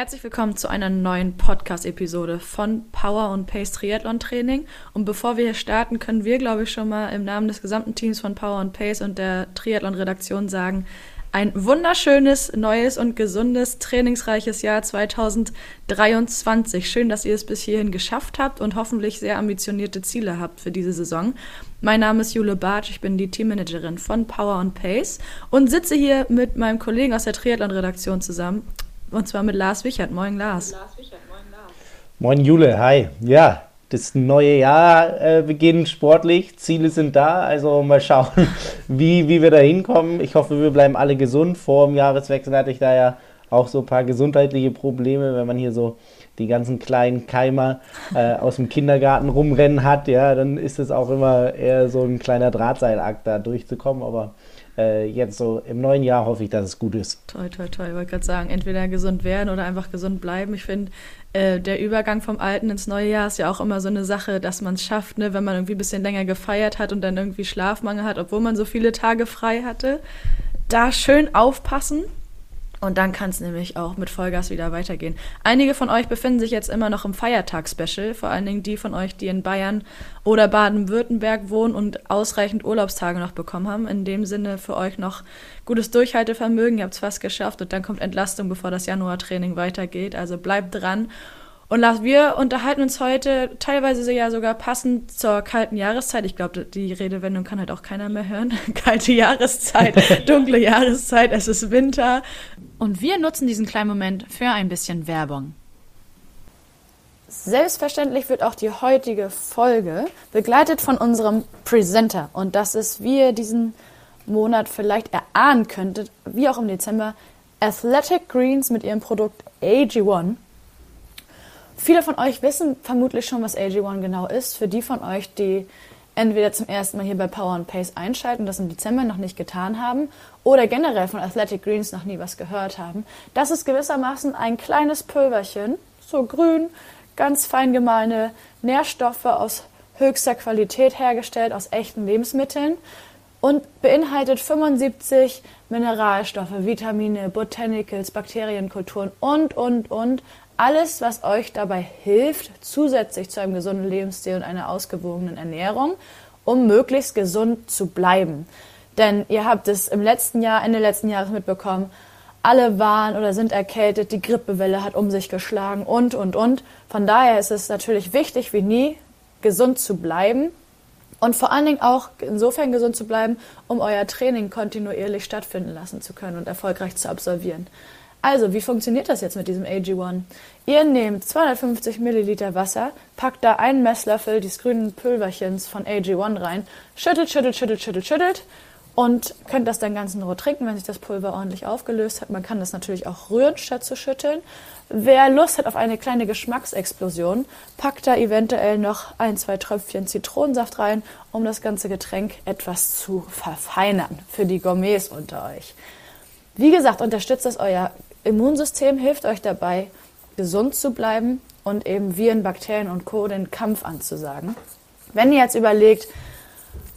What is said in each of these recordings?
Herzlich willkommen zu einer neuen Podcast-Episode von Power und Pace Triathlon Training. Und bevor wir hier starten, können wir, glaube ich, schon mal im Namen des gesamten Teams von Power und Pace und der Triathlon-Redaktion sagen, ein wunderschönes, neues und gesundes, trainingsreiches Jahr 2023. Schön, dass ihr es bis hierhin geschafft habt und hoffentlich sehr ambitionierte Ziele habt für diese Saison. Mein Name ist Jule Bartsch, ich bin die Teammanagerin von Power Pace und sitze hier mit meinem Kollegen aus der Triathlon-Redaktion zusammen und zwar mit Lars Wichert. Moin, Lars. Lars Wichert, moin, Lars. Moin, Jule. Hi. Ja, das neue Jahr äh, beginnt sportlich. Ziele sind da. Also mal schauen, wie, wie wir da hinkommen. Ich hoffe, wir bleiben alle gesund. Vor dem Jahreswechsel hatte ich da ja auch so ein paar gesundheitliche Probleme, wenn man hier so die ganzen kleinen Keimer äh, aus dem Kindergarten rumrennen hat, ja, dann ist es auch immer eher so ein kleiner Drahtseilakt, da durchzukommen. Aber äh, jetzt so im neuen Jahr hoffe ich, dass es gut ist. Toi, toi, toi. Ich wollte gerade sagen, entweder gesund werden oder einfach gesund bleiben. Ich finde, äh, der Übergang vom Alten ins neue Jahr ist ja auch immer so eine Sache, dass man es schafft, ne, wenn man irgendwie ein bisschen länger gefeiert hat und dann irgendwie Schlafmangel hat, obwohl man so viele Tage frei hatte. Da schön aufpassen und dann kann es nämlich auch mit Vollgas wieder weitergehen. Einige von euch befinden sich jetzt immer noch im Feiertagsspecial, vor allen Dingen die von euch, die in Bayern oder Baden-Württemberg wohnen und ausreichend Urlaubstage noch bekommen haben. In dem Sinne für euch noch gutes Durchhaltevermögen, ihr habt es fast geschafft und dann kommt Entlastung, bevor das Januartraining weitergeht. Also bleibt dran und wir unterhalten uns heute teilweise ja sogar passend zur kalten Jahreszeit. Ich glaube, die Redewendung kann halt auch keiner mehr hören. Kalte Jahreszeit, dunkle Jahreszeit, es ist Winter. Und wir nutzen diesen kleinen Moment für ein bisschen Werbung. Selbstverständlich wird auch die heutige Folge begleitet von unserem Presenter. Und das ist, wie ihr diesen Monat vielleicht erahnen könntet, wie auch im Dezember, Athletic Greens mit ihrem Produkt AG1 Viele von euch wissen vermutlich schon, was AG1 genau ist. Für die von euch, die entweder zum ersten Mal hier bei Power and Pace einschalten, das im Dezember noch nicht getan haben, oder generell von Athletic Greens noch nie was gehört haben. Das ist gewissermaßen ein kleines Pulverchen, so grün, ganz fein gemahlene Nährstoffe aus höchster Qualität hergestellt, aus echten Lebensmitteln und beinhaltet 75 Mineralstoffe, Vitamine, Botanicals, Bakterienkulturen und, und, und alles, was euch dabei hilft, zusätzlich zu einem gesunden Lebensstil und einer ausgewogenen Ernährung, um möglichst gesund zu bleiben. Denn ihr habt es im letzten Jahr, Ende letzten Jahres mitbekommen, alle waren oder sind erkältet, die Grippewelle hat um sich geschlagen und, und, und. Von daher ist es natürlich wichtig wie nie, gesund zu bleiben und vor allen Dingen auch insofern gesund zu bleiben, um euer Training kontinuierlich stattfinden lassen zu können und erfolgreich zu absolvieren. Also, wie funktioniert das jetzt mit diesem AG1? Ihr nehmt 250 Milliliter Wasser, packt da einen Messlöffel des grünen Pulverchens von AG1 rein, schüttelt, schüttelt, schüttelt, schüttelt, schüttelt und könnt das dann ganz in Ruhe trinken, wenn sich das Pulver ordentlich aufgelöst hat. Man kann das natürlich auch rühren, statt zu schütteln. Wer Lust hat auf eine kleine Geschmacksexplosion, packt da eventuell noch ein, zwei Tröpfchen Zitronensaft rein, um das ganze Getränk etwas zu verfeinern für die Gourmets unter euch. Wie gesagt, unterstützt das euer Immunsystem hilft euch dabei, gesund zu bleiben und eben Viren, Bakterien und Co. den Kampf anzusagen. Wenn ihr jetzt überlegt,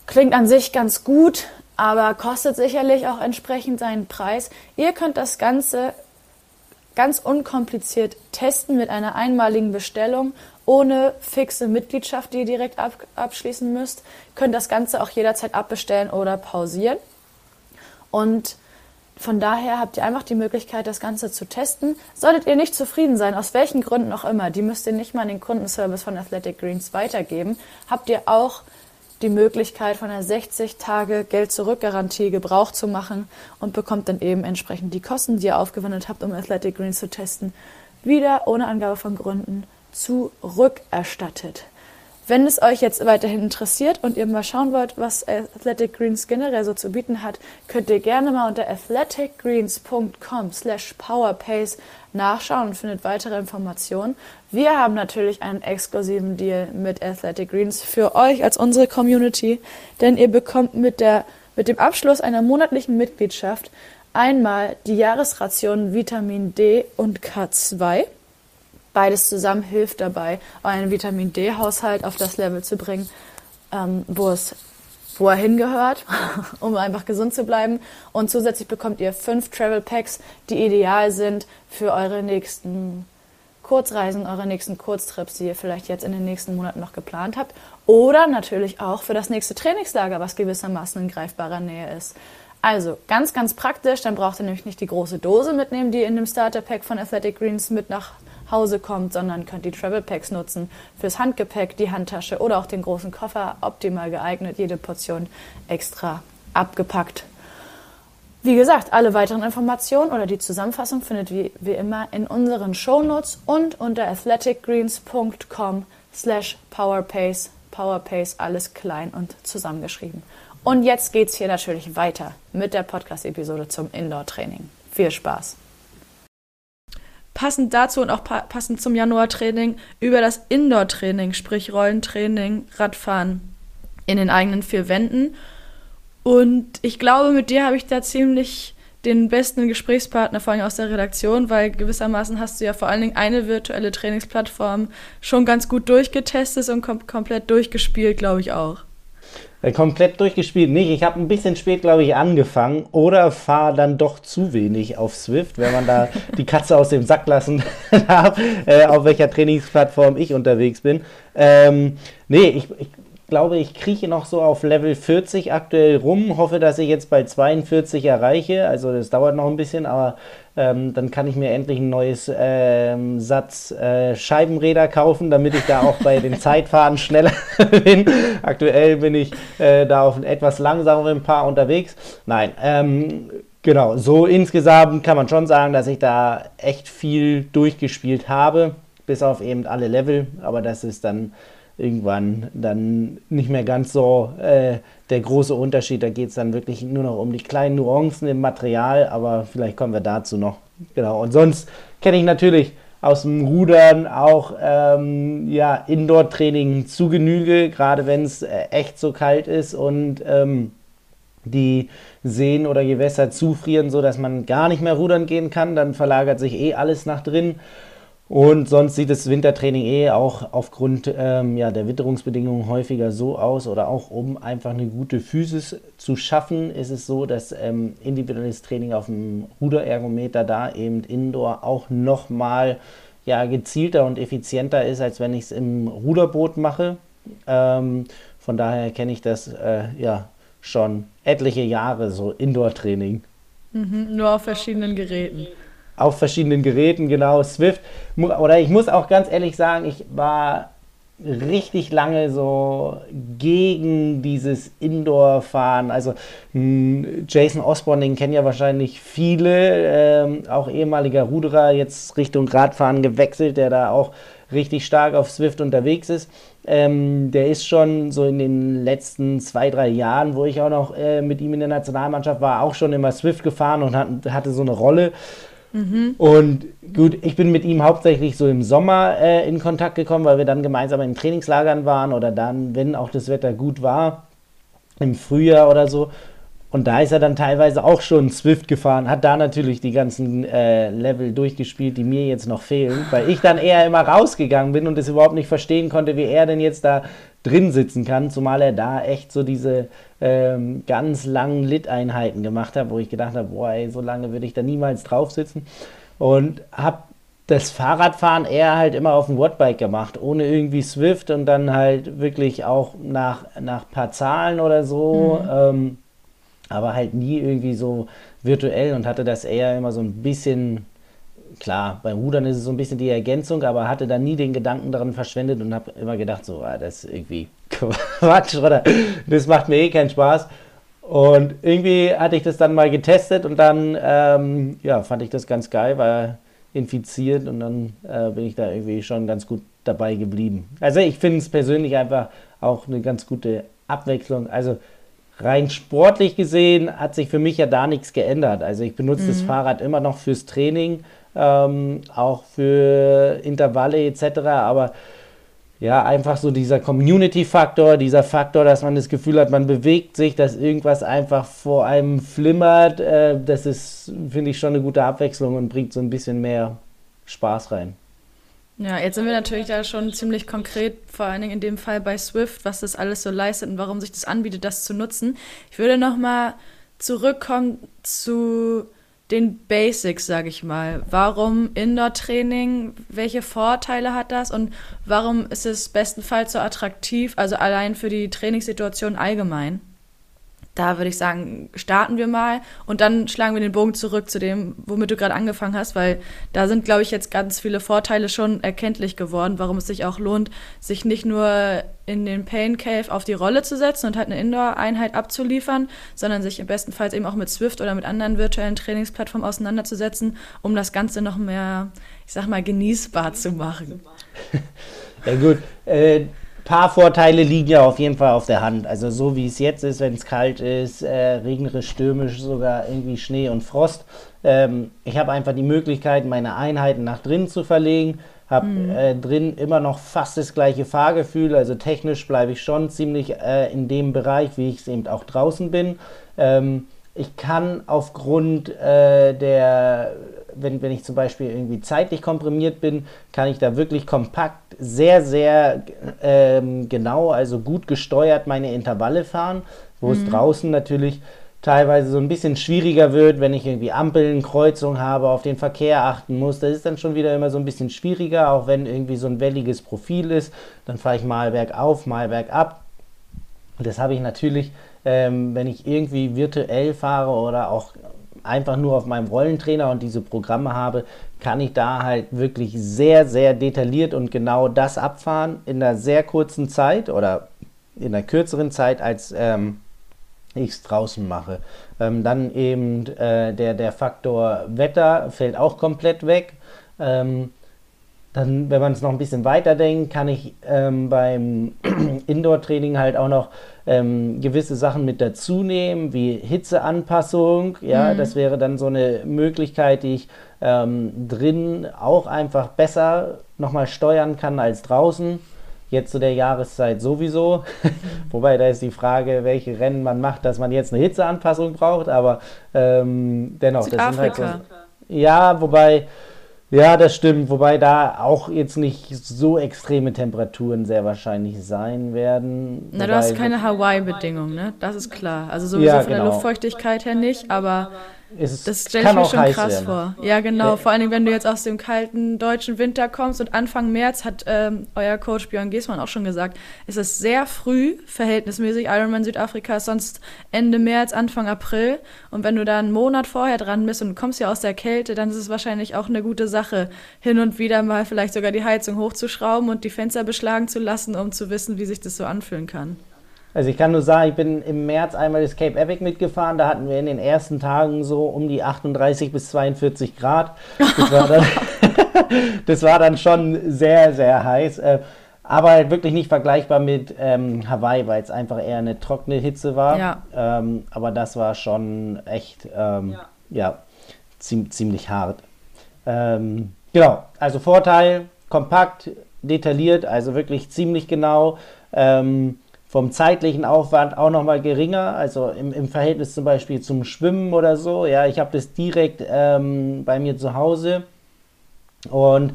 klingt an sich ganz gut, aber kostet sicherlich auch entsprechend seinen Preis. Ihr könnt das Ganze ganz unkompliziert testen mit einer einmaligen Bestellung ohne fixe Mitgliedschaft, die ihr direkt ab abschließen müsst. Könnt das Ganze auch jederzeit abbestellen oder pausieren. Und von daher habt ihr einfach die Möglichkeit, das Ganze zu testen. Solltet ihr nicht zufrieden sein, aus welchen Gründen auch immer, die müsst ihr nicht mal an den Kundenservice von Athletic Greens weitergeben, habt ihr auch die Möglichkeit, von einer 60 Tage Geld-Zurück-Garantie Gebrauch zu machen und bekommt dann eben entsprechend die Kosten, die ihr aufgewendet habt, um Athletic Greens zu testen, wieder ohne Angabe von Gründen zurückerstattet. Wenn es euch jetzt weiterhin interessiert und ihr mal schauen wollt, was Athletic Greens generell so zu bieten hat, könnt ihr gerne mal unter athleticgreens.com slash powerpace nachschauen und findet weitere Informationen. Wir haben natürlich einen exklusiven Deal mit Athletic Greens für euch als unsere Community, denn ihr bekommt mit, der, mit dem Abschluss einer monatlichen Mitgliedschaft einmal die Jahresration Vitamin D und K2 Beides zusammen hilft dabei, euren Vitamin D-Haushalt auf das Level zu bringen, ähm, wo es wo er hingehört, um einfach gesund zu bleiben. Und zusätzlich bekommt ihr fünf Travel Packs, die ideal sind für eure nächsten Kurzreisen, eure nächsten Kurztrips, die ihr vielleicht jetzt in den nächsten Monaten noch geplant habt. Oder natürlich auch für das nächste Trainingslager, was gewissermaßen in greifbarer Nähe ist. Also ganz, ganz praktisch. Dann braucht ihr nämlich nicht die große Dose mitnehmen, die in dem Starter Pack von Athletic Greens mit nach Hause kommt, sondern könnt die Travel Packs nutzen fürs Handgepäck, die Handtasche oder auch den großen Koffer. Optimal geeignet, jede Portion extra abgepackt. Wie gesagt, alle weiteren Informationen oder die Zusammenfassung findet ihr wie immer in unseren Shownotes und unter athleticgreens.com slash powerpace. Powerpace alles klein und zusammengeschrieben. Und jetzt geht's hier natürlich weiter mit der Podcast-Episode zum Indoor-Training. Viel Spaß! Passend dazu und auch pa passend zum Januar-Training über das Indoor-Training, sprich Rollentraining, Radfahren in den eigenen vier Wänden. Und ich glaube, mit dir habe ich da ziemlich den besten Gesprächspartner, vor allem aus der Redaktion, weil gewissermaßen hast du ja vor allen Dingen eine virtuelle Trainingsplattform schon ganz gut durchgetestet und kom komplett durchgespielt, glaube ich auch. Äh, komplett durchgespielt nicht. Ich habe ein bisschen spät, glaube ich, angefangen oder fahre dann doch zu wenig auf Swift, wenn man da die Katze aus dem Sack lassen darf, äh, auf welcher Trainingsplattform ich unterwegs bin. Ähm, nee, ich, ich glaube, ich krieche noch so auf Level 40 aktuell rum, hoffe, dass ich jetzt bei 42 erreiche. Also das dauert noch ein bisschen, aber ähm, dann kann ich mir endlich ein neues ähm, Satz äh, Scheibenräder kaufen, damit ich da auch bei den Zeitfahren schneller bin. Aktuell bin ich äh, da auf einem etwas langsameren Paar unterwegs. Nein, ähm, genau, so insgesamt kann man schon sagen, dass ich da echt viel durchgespielt habe, bis auf eben alle Level, aber das ist dann irgendwann dann nicht mehr ganz so äh, der große Unterschied. Da geht es dann wirklich nur noch um die kleinen Nuancen im Material, aber vielleicht kommen wir dazu noch. Genau. Und sonst kenne ich natürlich aus dem Rudern auch ähm, ja, Indoor-Training zu Genüge, gerade wenn es äh, echt so kalt ist und ähm, die Seen oder Gewässer zufrieren, sodass man gar nicht mehr rudern gehen kann. Dann verlagert sich eh alles nach drin. Und sonst sieht das Wintertraining eh auch aufgrund ähm, ja, der Witterungsbedingungen häufiger so aus oder auch um einfach eine gute Physis zu schaffen, ist es so, dass ähm, individuelles Training auf dem Ruderergometer da eben indoor auch nochmal ja, gezielter und effizienter ist, als wenn ich es im Ruderboot mache. Ähm, von daher kenne ich das äh, ja schon etliche Jahre, so Indoor-Training. Mhm, nur auf verschiedenen Geräten auf verschiedenen Geräten, genau, Swift. Oder ich muss auch ganz ehrlich sagen, ich war richtig lange so gegen dieses Indoor-Fahren. Also hm, Jason Osborne, den kennen ja wahrscheinlich viele, ähm, auch ehemaliger Ruderer, jetzt Richtung Radfahren gewechselt, der da auch richtig stark auf Swift unterwegs ist. Ähm, der ist schon so in den letzten zwei, drei Jahren, wo ich auch noch äh, mit ihm in der Nationalmannschaft war, auch schon immer Swift gefahren und hat, hatte so eine Rolle. Mhm. Und gut, ich bin mit ihm hauptsächlich so im Sommer äh, in Kontakt gekommen, weil wir dann gemeinsam in Trainingslagern waren oder dann, wenn auch das Wetter gut war, im Frühjahr oder so. Und da ist er dann teilweise auch schon Swift gefahren, hat da natürlich die ganzen äh, Level durchgespielt, die mir jetzt noch fehlen, weil ich dann eher immer rausgegangen bin und es überhaupt nicht verstehen konnte, wie er denn jetzt da drin sitzen kann, zumal er da echt so diese ähm, ganz langen Lit-Einheiten gemacht hat, wo ich gedacht habe, boah, ey, so lange würde ich da niemals drauf sitzen. Und habe das Fahrradfahren eher halt immer auf dem Wattbike gemacht, ohne irgendwie Swift und dann halt wirklich auch nach, nach paar Zahlen oder so, mhm. ähm, aber halt nie irgendwie so virtuell und hatte das eher immer so ein bisschen klar, beim Rudern ist es so ein bisschen die Ergänzung, aber hatte da nie den Gedanken daran verschwendet und habe immer gedacht, so, ah, das ist irgendwie Quatsch oder das macht mir eh keinen Spaß. Und irgendwie hatte ich das dann mal getestet und dann ähm, ja, fand ich das ganz geil, war infiziert und dann äh, bin ich da irgendwie schon ganz gut dabei geblieben. Also ich finde es persönlich einfach auch eine ganz gute Abwechslung. Also rein sportlich gesehen hat sich für mich ja da nichts geändert. Also ich benutze mhm. das Fahrrad immer noch fürs Training, ähm, auch für Intervalle etc. Aber ja, einfach so dieser Community-Faktor, dieser Faktor, dass man das Gefühl hat, man bewegt sich, dass irgendwas einfach vor einem flimmert, äh, das ist, finde ich, schon eine gute Abwechslung und bringt so ein bisschen mehr Spaß rein. Ja, jetzt sind wir natürlich da schon ziemlich konkret, vor allen Dingen in dem Fall bei Swift, was das alles so leistet und warum sich das anbietet, das zu nutzen. Ich würde noch mal zurückkommen zu den Basics, sage ich mal. Warum Indoor-Training? Welche Vorteile hat das? Und warum ist es bestenfalls so attraktiv, also allein für die Trainingssituation allgemein? Da würde ich sagen, starten wir mal und dann schlagen wir den Bogen zurück zu dem, womit du gerade angefangen hast, weil da sind, glaube ich, jetzt ganz viele Vorteile schon erkenntlich geworden, warum es sich auch lohnt, sich nicht nur in den Pain Cave auf die Rolle zu setzen und halt eine Indoor-Einheit abzuliefern, sondern sich im besten Fall eben auch mit Swift oder mit anderen virtuellen Trainingsplattformen auseinanderzusetzen, um das Ganze noch mehr, ich sag mal, genießbar zu machen. Ja gut, äh, paar Vorteile liegen ja auf jeden Fall auf der Hand. Also so wie es jetzt ist, wenn es kalt ist, äh, regnerisch, stürmisch, sogar irgendwie Schnee und Frost. Ähm, ich habe einfach die Möglichkeit, meine Einheiten nach drinnen zu verlegen. Habe mhm. äh, drin immer noch fast das gleiche Fahrgefühl. Also technisch bleibe ich schon ziemlich äh, in dem Bereich, wie ich es eben auch draußen bin. Ähm, ich kann aufgrund äh, der wenn, wenn ich zum Beispiel irgendwie zeitlich komprimiert bin, kann ich da wirklich kompakt, sehr, sehr ähm, genau, also gut gesteuert meine Intervalle fahren, wo mhm. es draußen natürlich teilweise so ein bisschen schwieriger wird, wenn ich irgendwie Ampeln, Kreuzungen habe, auf den Verkehr achten muss. Das ist dann schon wieder immer so ein bisschen schwieriger, auch wenn irgendwie so ein welliges Profil ist. Dann fahre ich mal bergauf, mal bergab. Und das habe ich natürlich, ähm, wenn ich irgendwie virtuell fahre oder auch einfach nur auf meinem Rollentrainer und diese Programme habe, kann ich da halt wirklich sehr, sehr detailliert und genau das abfahren in einer sehr kurzen Zeit oder in einer kürzeren Zeit, als ähm, ich es draußen mache. Ähm, dann eben äh, der, der Faktor Wetter fällt auch komplett weg. Ähm, dann, wenn man es noch ein bisschen weiter denkt, kann ich ähm, beim Indoor-Training halt auch noch ähm, gewisse Sachen mit dazu nehmen, wie Hitzeanpassung. Ja, mhm. das wäre dann so eine Möglichkeit, die ich ähm, drin auch einfach besser nochmal steuern kann als draußen. Jetzt zu der Jahreszeit sowieso. Wobei da ist die Frage, welche Rennen man macht, dass man jetzt eine Hitzeanpassung braucht. Aber ähm, dennoch, Südafrika. das sind halt so. Ja, wobei ja, das stimmt, wobei da auch jetzt nicht so extreme Temperaturen sehr wahrscheinlich sein werden. Na, du hast keine Hawaii-Bedingungen, ne? Das ist klar. Also sowieso ja, von genau. der Luftfeuchtigkeit her nicht, aber ist, das stelle ich mir schon krass werden. vor. Ja, genau. Vor allen Dingen, wenn du jetzt aus dem kalten deutschen Winter kommst und Anfang März hat ähm, euer Coach Björn Giesmann auch schon gesagt, ist es sehr früh, verhältnismäßig. Ironman Südafrika ist sonst Ende März, Anfang April. Und wenn du da einen Monat vorher dran bist und kommst ja aus der Kälte, dann ist es wahrscheinlich auch eine gute Sache, hin und wieder mal vielleicht sogar die Heizung hochzuschrauben und die Fenster beschlagen zu lassen, um zu wissen, wie sich das so anfühlen kann. Also ich kann nur sagen, ich bin im März einmal das Cape Epic mitgefahren. Da hatten wir in den ersten Tagen so um die 38 bis 42 Grad. Das war dann, das war dann schon sehr, sehr heiß. Äh, aber wirklich nicht vergleichbar mit ähm, Hawaii, weil es einfach eher eine trockene Hitze war. Ja. Ähm, aber das war schon echt, ähm, ja, ja ziem ziemlich hart. Ähm, genau, also Vorteil, kompakt, detailliert, also wirklich ziemlich genau. Ähm, vom zeitlichen Aufwand auch nochmal geringer, also im, im Verhältnis zum Beispiel zum Schwimmen oder so. Ja, ich habe das direkt ähm, bei mir zu Hause und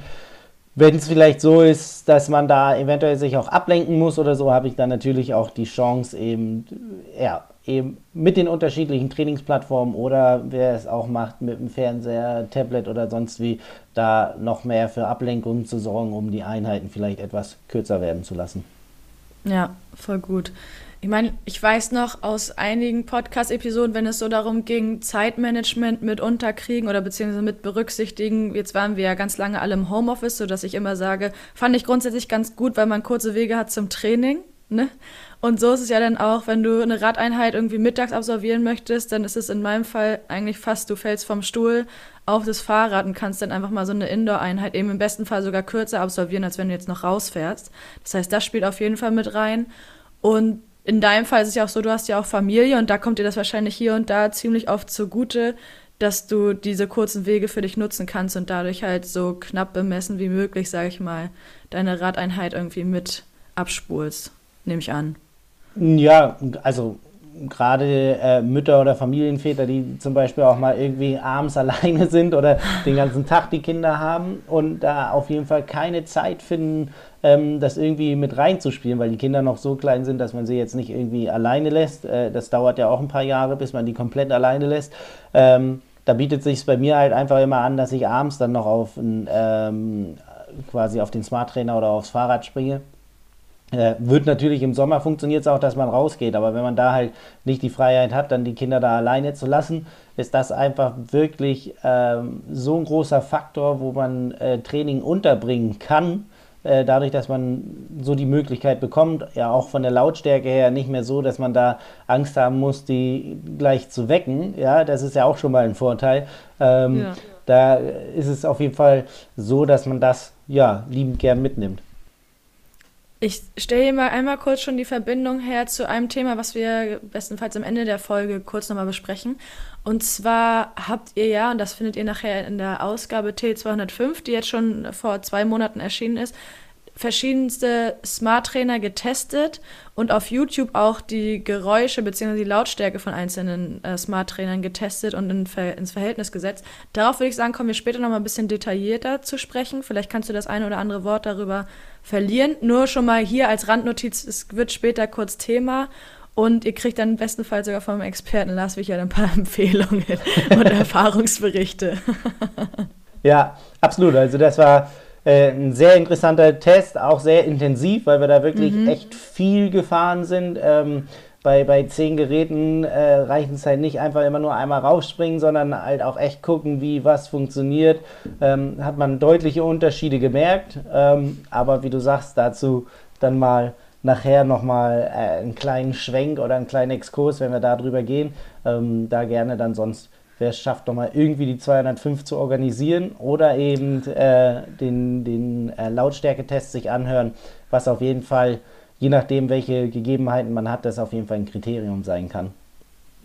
wenn es vielleicht so ist, dass man da eventuell sich auch ablenken muss oder so, habe ich dann natürlich auch die Chance eben, ja, eben mit den unterschiedlichen Trainingsplattformen oder wer es auch macht mit dem Fernseher, Tablet oder sonst wie, da noch mehr für Ablenkungen zu sorgen, um die Einheiten vielleicht etwas kürzer werden zu lassen. Ja, voll gut. Ich meine, ich weiß noch aus einigen Podcast-Episoden, wenn es so darum ging, Zeitmanagement mit unterkriegen oder beziehungsweise mit berücksichtigen. Jetzt waren wir ja ganz lange alle im Homeoffice, sodass ich immer sage, fand ich grundsätzlich ganz gut, weil man kurze Wege hat zum Training. Ne? Und so ist es ja dann auch, wenn du eine Radeinheit irgendwie mittags absolvieren möchtest, dann ist es in meinem Fall eigentlich fast, du fällst vom Stuhl auf das Fahrrad und kannst dann einfach mal so eine Indoor-Einheit eben im besten Fall sogar kürzer absolvieren, als wenn du jetzt noch rausfährst. Das heißt, das spielt auf jeden Fall mit rein. Und in deinem Fall ist es ja auch so, du hast ja auch Familie und da kommt dir das wahrscheinlich hier und da ziemlich oft zugute, dass du diese kurzen Wege für dich nutzen kannst und dadurch halt so knapp bemessen wie möglich, sage ich mal, deine Radeinheit irgendwie mit abspulst, nehme ich an. Ja, also gerade äh, Mütter oder Familienväter, die zum Beispiel auch mal irgendwie abends alleine sind oder den ganzen Tag die Kinder haben und da auf jeden Fall keine Zeit finden, ähm, das irgendwie mit reinzuspielen, weil die Kinder noch so klein sind, dass man sie jetzt nicht irgendwie alleine lässt. Äh, das dauert ja auch ein paar Jahre, bis man die komplett alleine lässt. Ähm, da bietet sich bei mir halt einfach immer an, dass ich abends dann noch auf ein, ähm, quasi auf den Smart Trainer oder aufs Fahrrad springe äh, wird natürlich im Sommer funktioniert es auch, dass man rausgeht, aber wenn man da halt nicht die Freiheit hat, dann die Kinder da alleine zu lassen, ist das einfach wirklich ähm, so ein großer Faktor, wo man äh, Training unterbringen kann, äh, dadurch, dass man so die Möglichkeit bekommt, ja auch von der Lautstärke her nicht mehr so, dass man da Angst haben muss, die gleich zu wecken. Ja, das ist ja auch schon mal ein Vorteil. Ähm, ja. Da ist es auf jeden Fall so, dass man das ja liebend gern mitnimmt. Ich stelle hier mal einmal kurz schon die Verbindung her zu einem Thema, was wir bestenfalls am Ende der Folge kurz nochmal besprechen. Und zwar habt ihr ja, und das findet ihr nachher in der Ausgabe T205, die jetzt schon vor zwei Monaten erschienen ist, verschiedenste Smart Trainer getestet und auf YouTube auch die Geräusche bzw. die Lautstärke von einzelnen äh, Smart Trainern getestet und in Ver ins Verhältnis gesetzt. Darauf würde ich sagen, kommen wir später noch mal ein bisschen detaillierter zu sprechen. Vielleicht kannst du das eine oder andere Wort darüber verlieren. Nur schon mal hier als Randnotiz, es wird später kurz Thema und ihr kriegt dann bestenfalls sogar vom Experten Lars Wichert ein paar Empfehlungen und Erfahrungsberichte. ja, absolut. Also das war äh, ein sehr interessanter Test, auch sehr intensiv, weil wir da wirklich mhm. echt viel gefahren sind. Ähm, bei, bei zehn Geräten äh, reichen es halt nicht einfach immer nur einmal rausspringen, sondern halt auch echt gucken, wie was funktioniert. Ähm, hat man deutliche Unterschiede gemerkt. Ähm, aber wie du sagst, dazu dann mal nachher nochmal äh, einen kleinen Schwenk oder einen kleinen Exkurs, wenn wir da drüber gehen. Ähm, da gerne dann sonst wer es schafft, nochmal irgendwie die 205 zu organisieren oder eben äh, den, den äh, Lautstärketest sich anhören, was auf jeden Fall, je nachdem, welche Gegebenheiten man hat, das auf jeden Fall ein Kriterium sein kann.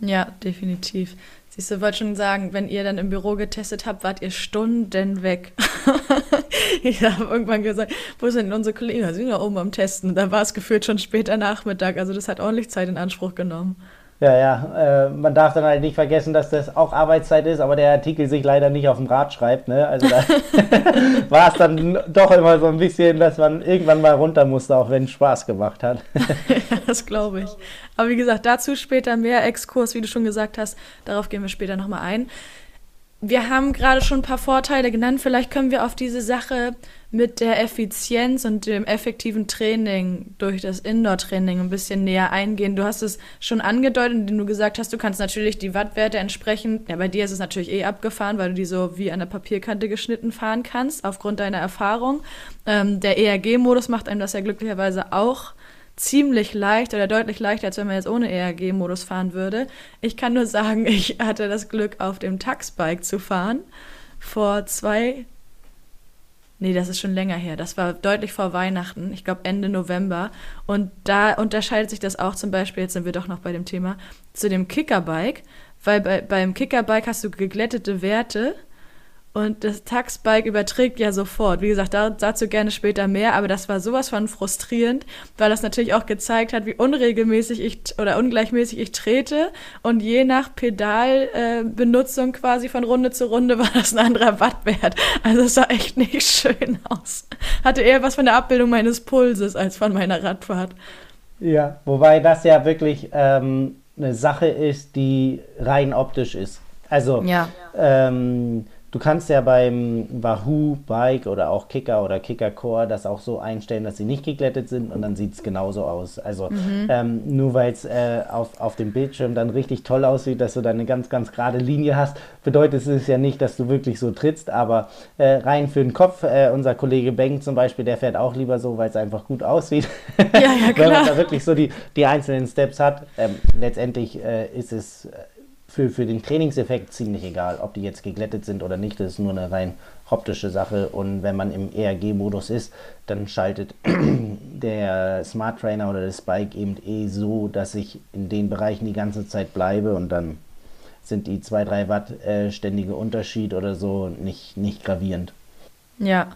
Ja, definitiv. Siehst du, wollte schon sagen, wenn ihr dann im Büro getestet habt, wart ihr Stunden weg. ich habe irgendwann gesagt, wo sind denn unsere Kollegen? Sie sind ja oben am Testen. Da war es gefühlt schon später Nachmittag. Also das hat ordentlich Zeit in Anspruch genommen. Ja, ja, äh, man darf dann halt nicht vergessen, dass das auch Arbeitszeit ist, aber der Artikel sich leider nicht auf dem Rad schreibt. Ne? Also da war es dann doch immer so ein bisschen, dass man irgendwann mal runter musste, auch wenn es Spaß gemacht hat. ja, das glaube ich. Aber wie gesagt, dazu später mehr Exkurs, wie du schon gesagt hast. Darauf gehen wir später nochmal ein. Wir haben gerade schon ein paar Vorteile genannt. Vielleicht können wir auf diese Sache mit der Effizienz und dem effektiven Training durch das Indoor-Training ein bisschen näher eingehen. Du hast es schon angedeutet, indem du gesagt hast, du kannst natürlich die Wattwerte entsprechend, ja, bei dir ist es natürlich eh abgefahren, weil du die so wie an der Papierkante geschnitten fahren kannst, aufgrund deiner Erfahrung. Ähm, der ERG-Modus macht einem das ja glücklicherweise auch ziemlich leicht oder deutlich leichter, als wenn man jetzt ohne ERG-Modus fahren würde. Ich kann nur sagen, ich hatte das Glück, auf dem Taxbike zu fahren. Vor zwei, Nee, das ist schon länger her. Das war deutlich vor Weihnachten, ich glaube Ende November. Und da unterscheidet sich das auch zum Beispiel, jetzt sind wir doch noch bei dem Thema, zu dem Kickerbike, weil bei, beim Kickerbike hast du geglättete Werte und das Taxbike überträgt ja sofort. Wie gesagt, da, dazu gerne später mehr, aber das war sowas von frustrierend, weil das natürlich auch gezeigt hat, wie unregelmäßig ich oder ungleichmäßig ich trete. Und je nach Pedalbenutzung äh, quasi von Runde zu Runde war das ein anderer Wattwert. Also es sah echt nicht schön aus. Hatte eher was von der Abbildung meines Pulses als von meiner Radfahrt. Ja, wobei das ja wirklich ähm, eine Sache ist, die rein optisch ist. Also ja. ähm, Du kannst ja beim Wahoo Bike oder auch Kicker oder Kicker Core das auch so einstellen, dass sie nicht geglättet sind und dann sieht es genauso aus. Also mhm. ähm, nur weil es äh, auf, auf dem Bildschirm dann richtig toll aussieht, dass du da eine ganz, ganz gerade Linie hast, bedeutet es ja nicht, dass du wirklich so trittst, aber äh, rein für den Kopf, äh, unser Kollege Beng zum Beispiel, der fährt auch lieber so, weil es einfach gut aussieht. Ja, ja, klar. Wenn man da wirklich so die, die einzelnen Steps hat. Ähm, letztendlich äh, ist es für, für den Trainingseffekt ziemlich egal, ob die jetzt geglättet sind oder nicht. Das ist nur eine rein optische Sache. Und wenn man im ERG-Modus ist, dann schaltet der Smart Trainer oder das Bike eben eh so, dass ich in den Bereichen die ganze Zeit bleibe und dann sind die 2-3 Watt äh, ständige Unterschied oder so nicht, nicht gravierend. Ja.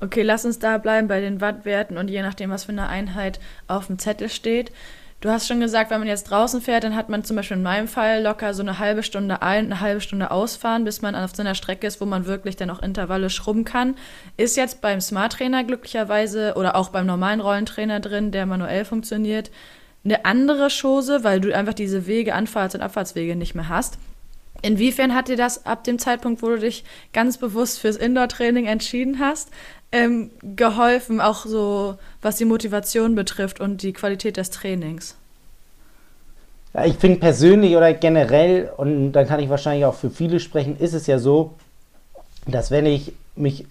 Okay, lass uns da bleiben bei den Wattwerten und je nachdem, was für eine Einheit auf dem Zettel steht. Du hast schon gesagt, wenn man jetzt draußen fährt, dann hat man zum Beispiel in meinem Fall locker so eine halbe Stunde ein, eine halbe Stunde ausfahren, bis man auf so einer Strecke ist, wo man wirklich dann auch Intervalle schrubben kann. Ist jetzt beim Smart Trainer glücklicherweise oder auch beim normalen Rollentrainer drin, der manuell funktioniert, eine andere Chose, weil du einfach diese Wege, Anfahrts- und Abfahrtswege nicht mehr hast. Inwiefern hat dir das ab dem Zeitpunkt, wo du dich ganz bewusst fürs Indoor-Training entschieden hast, ähm, geholfen, auch so was die Motivation betrifft und die Qualität des Trainings? Ja, ich finde persönlich oder generell, und dann kann ich wahrscheinlich auch für viele sprechen, ist es ja so, dass wenn ich mich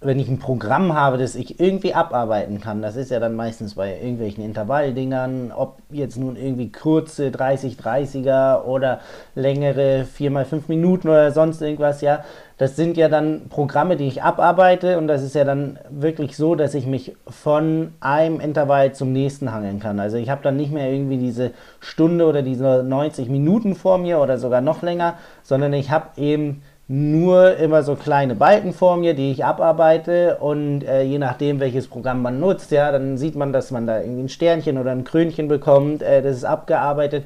wenn ich ein Programm habe, das ich irgendwie abarbeiten kann, das ist ja dann meistens bei irgendwelchen Intervalldingern, ob jetzt nun irgendwie kurze 30-30er oder längere 4x5 Minuten oder sonst irgendwas, ja, das sind ja dann Programme, die ich abarbeite und das ist ja dann wirklich so, dass ich mich von einem Intervall zum nächsten hangeln kann. Also ich habe dann nicht mehr irgendwie diese Stunde oder diese 90 Minuten vor mir oder sogar noch länger, sondern ich habe eben nur immer so kleine Balken vor mir, die ich abarbeite und äh, je nachdem, welches Programm man nutzt, ja, dann sieht man, dass man da irgendwie ein Sternchen oder ein Krönchen bekommt, äh, das ist abgearbeitet.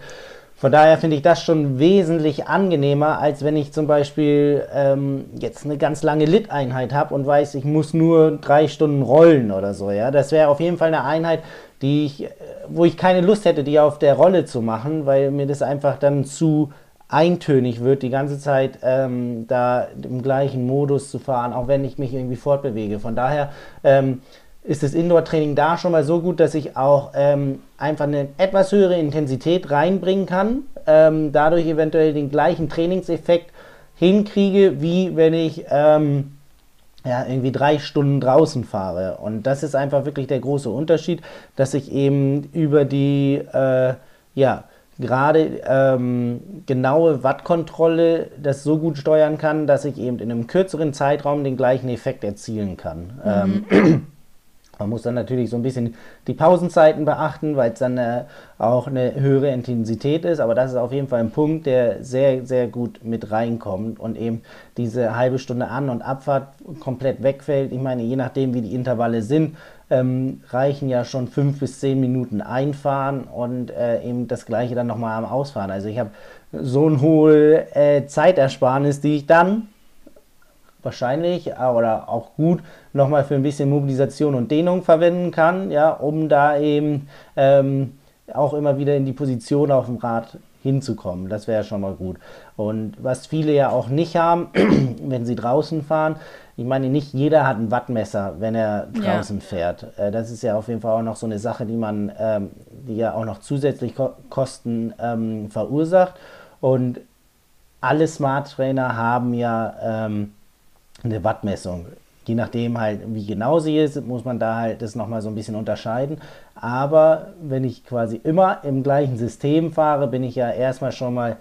Von daher finde ich das schon wesentlich angenehmer, als wenn ich zum Beispiel ähm, jetzt eine ganz lange Lit-Einheit habe und weiß, ich muss nur drei Stunden rollen oder so. Ja, das wäre auf jeden Fall eine Einheit, die ich, äh, wo ich keine Lust hätte, die auf der Rolle zu machen, weil mir das einfach dann zu eintönig wird, die ganze Zeit ähm, da im gleichen Modus zu fahren, auch wenn ich mich irgendwie fortbewege. Von daher ähm, ist das Indoor-Training da schon mal so gut, dass ich auch ähm, einfach eine etwas höhere Intensität reinbringen kann, ähm, dadurch eventuell den gleichen Trainingseffekt hinkriege, wie wenn ich ähm, ja, irgendwie drei Stunden draußen fahre. Und das ist einfach wirklich der große Unterschied, dass ich eben über die äh, ja, gerade ähm, genaue Wattkontrolle das so gut steuern kann, dass ich eben in einem kürzeren Zeitraum den gleichen Effekt erzielen kann. Mhm. Ähm, man muss dann natürlich so ein bisschen die Pausenzeiten beachten, weil es dann äh, auch eine höhere Intensität ist. Aber das ist auf jeden Fall ein Punkt, der sehr, sehr gut mit reinkommt und eben diese halbe Stunde An- und Abfahrt komplett wegfällt. Ich meine, je nachdem, wie die Intervalle sind, ähm, reichen ja schon fünf bis zehn Minuten einfahren und äh, eben das gleiche dann nochmal am Ausfahren. Also ich habe so eine hohe äh, Zeitersparnis, die ich dann wahrscheinlich äh, oder auch gut nochmal für ein bisschen Mobilisation und Dehnung verwenden kann, ja, um da eben ähm, auch immer wieder in die Position auf dem Rad hinzukommen. Das wäre schon mal gut. Und was viele ja auch nicht haben, wenn sie draußen fahren, ich meine, nicht jeder hat ein Wattmesser, wenn er draußen ja. fährt. Äh, das ist ja auf jeden Fall auch noch so eine Sache, die man, ähm, die ja auch noch zusätzlich Kosten ähm, verursacht. Und alle Smart Trainer haben ja ähm, eine Wattmessung. Je nachdem halt, wie genau sie ist, muss man da halt das nochmal so ein bisschen unterscheiden. Aber wenn ich quasi immer im gleichen System fahre, bin ich ja erstmal schon mal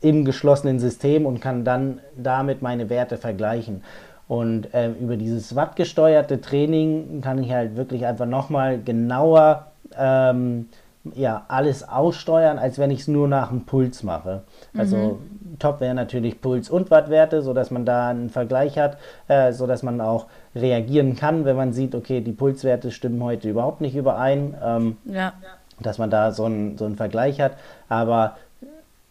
im geschlossenen System und kann dann damit meine Werte vergleichen. Und äh, über dieses wattgesteuerte Training kann ich halt wirklich einfach nochmal genauer ähm, ja, alles aussteuern, als wenn ich es nur nach dem Puls mache. Also mhm. Top wäre natürlich Puls und Wattwerte, sodass man da einen Vergleich hat, äh, sodass man auch reagieren kann, wenn man sieht, okay, die Pulswerte stimmen heute überhaupt nicht überein. Ähm, ja. Dass man da so einen, so einen Vergleich hat. Aber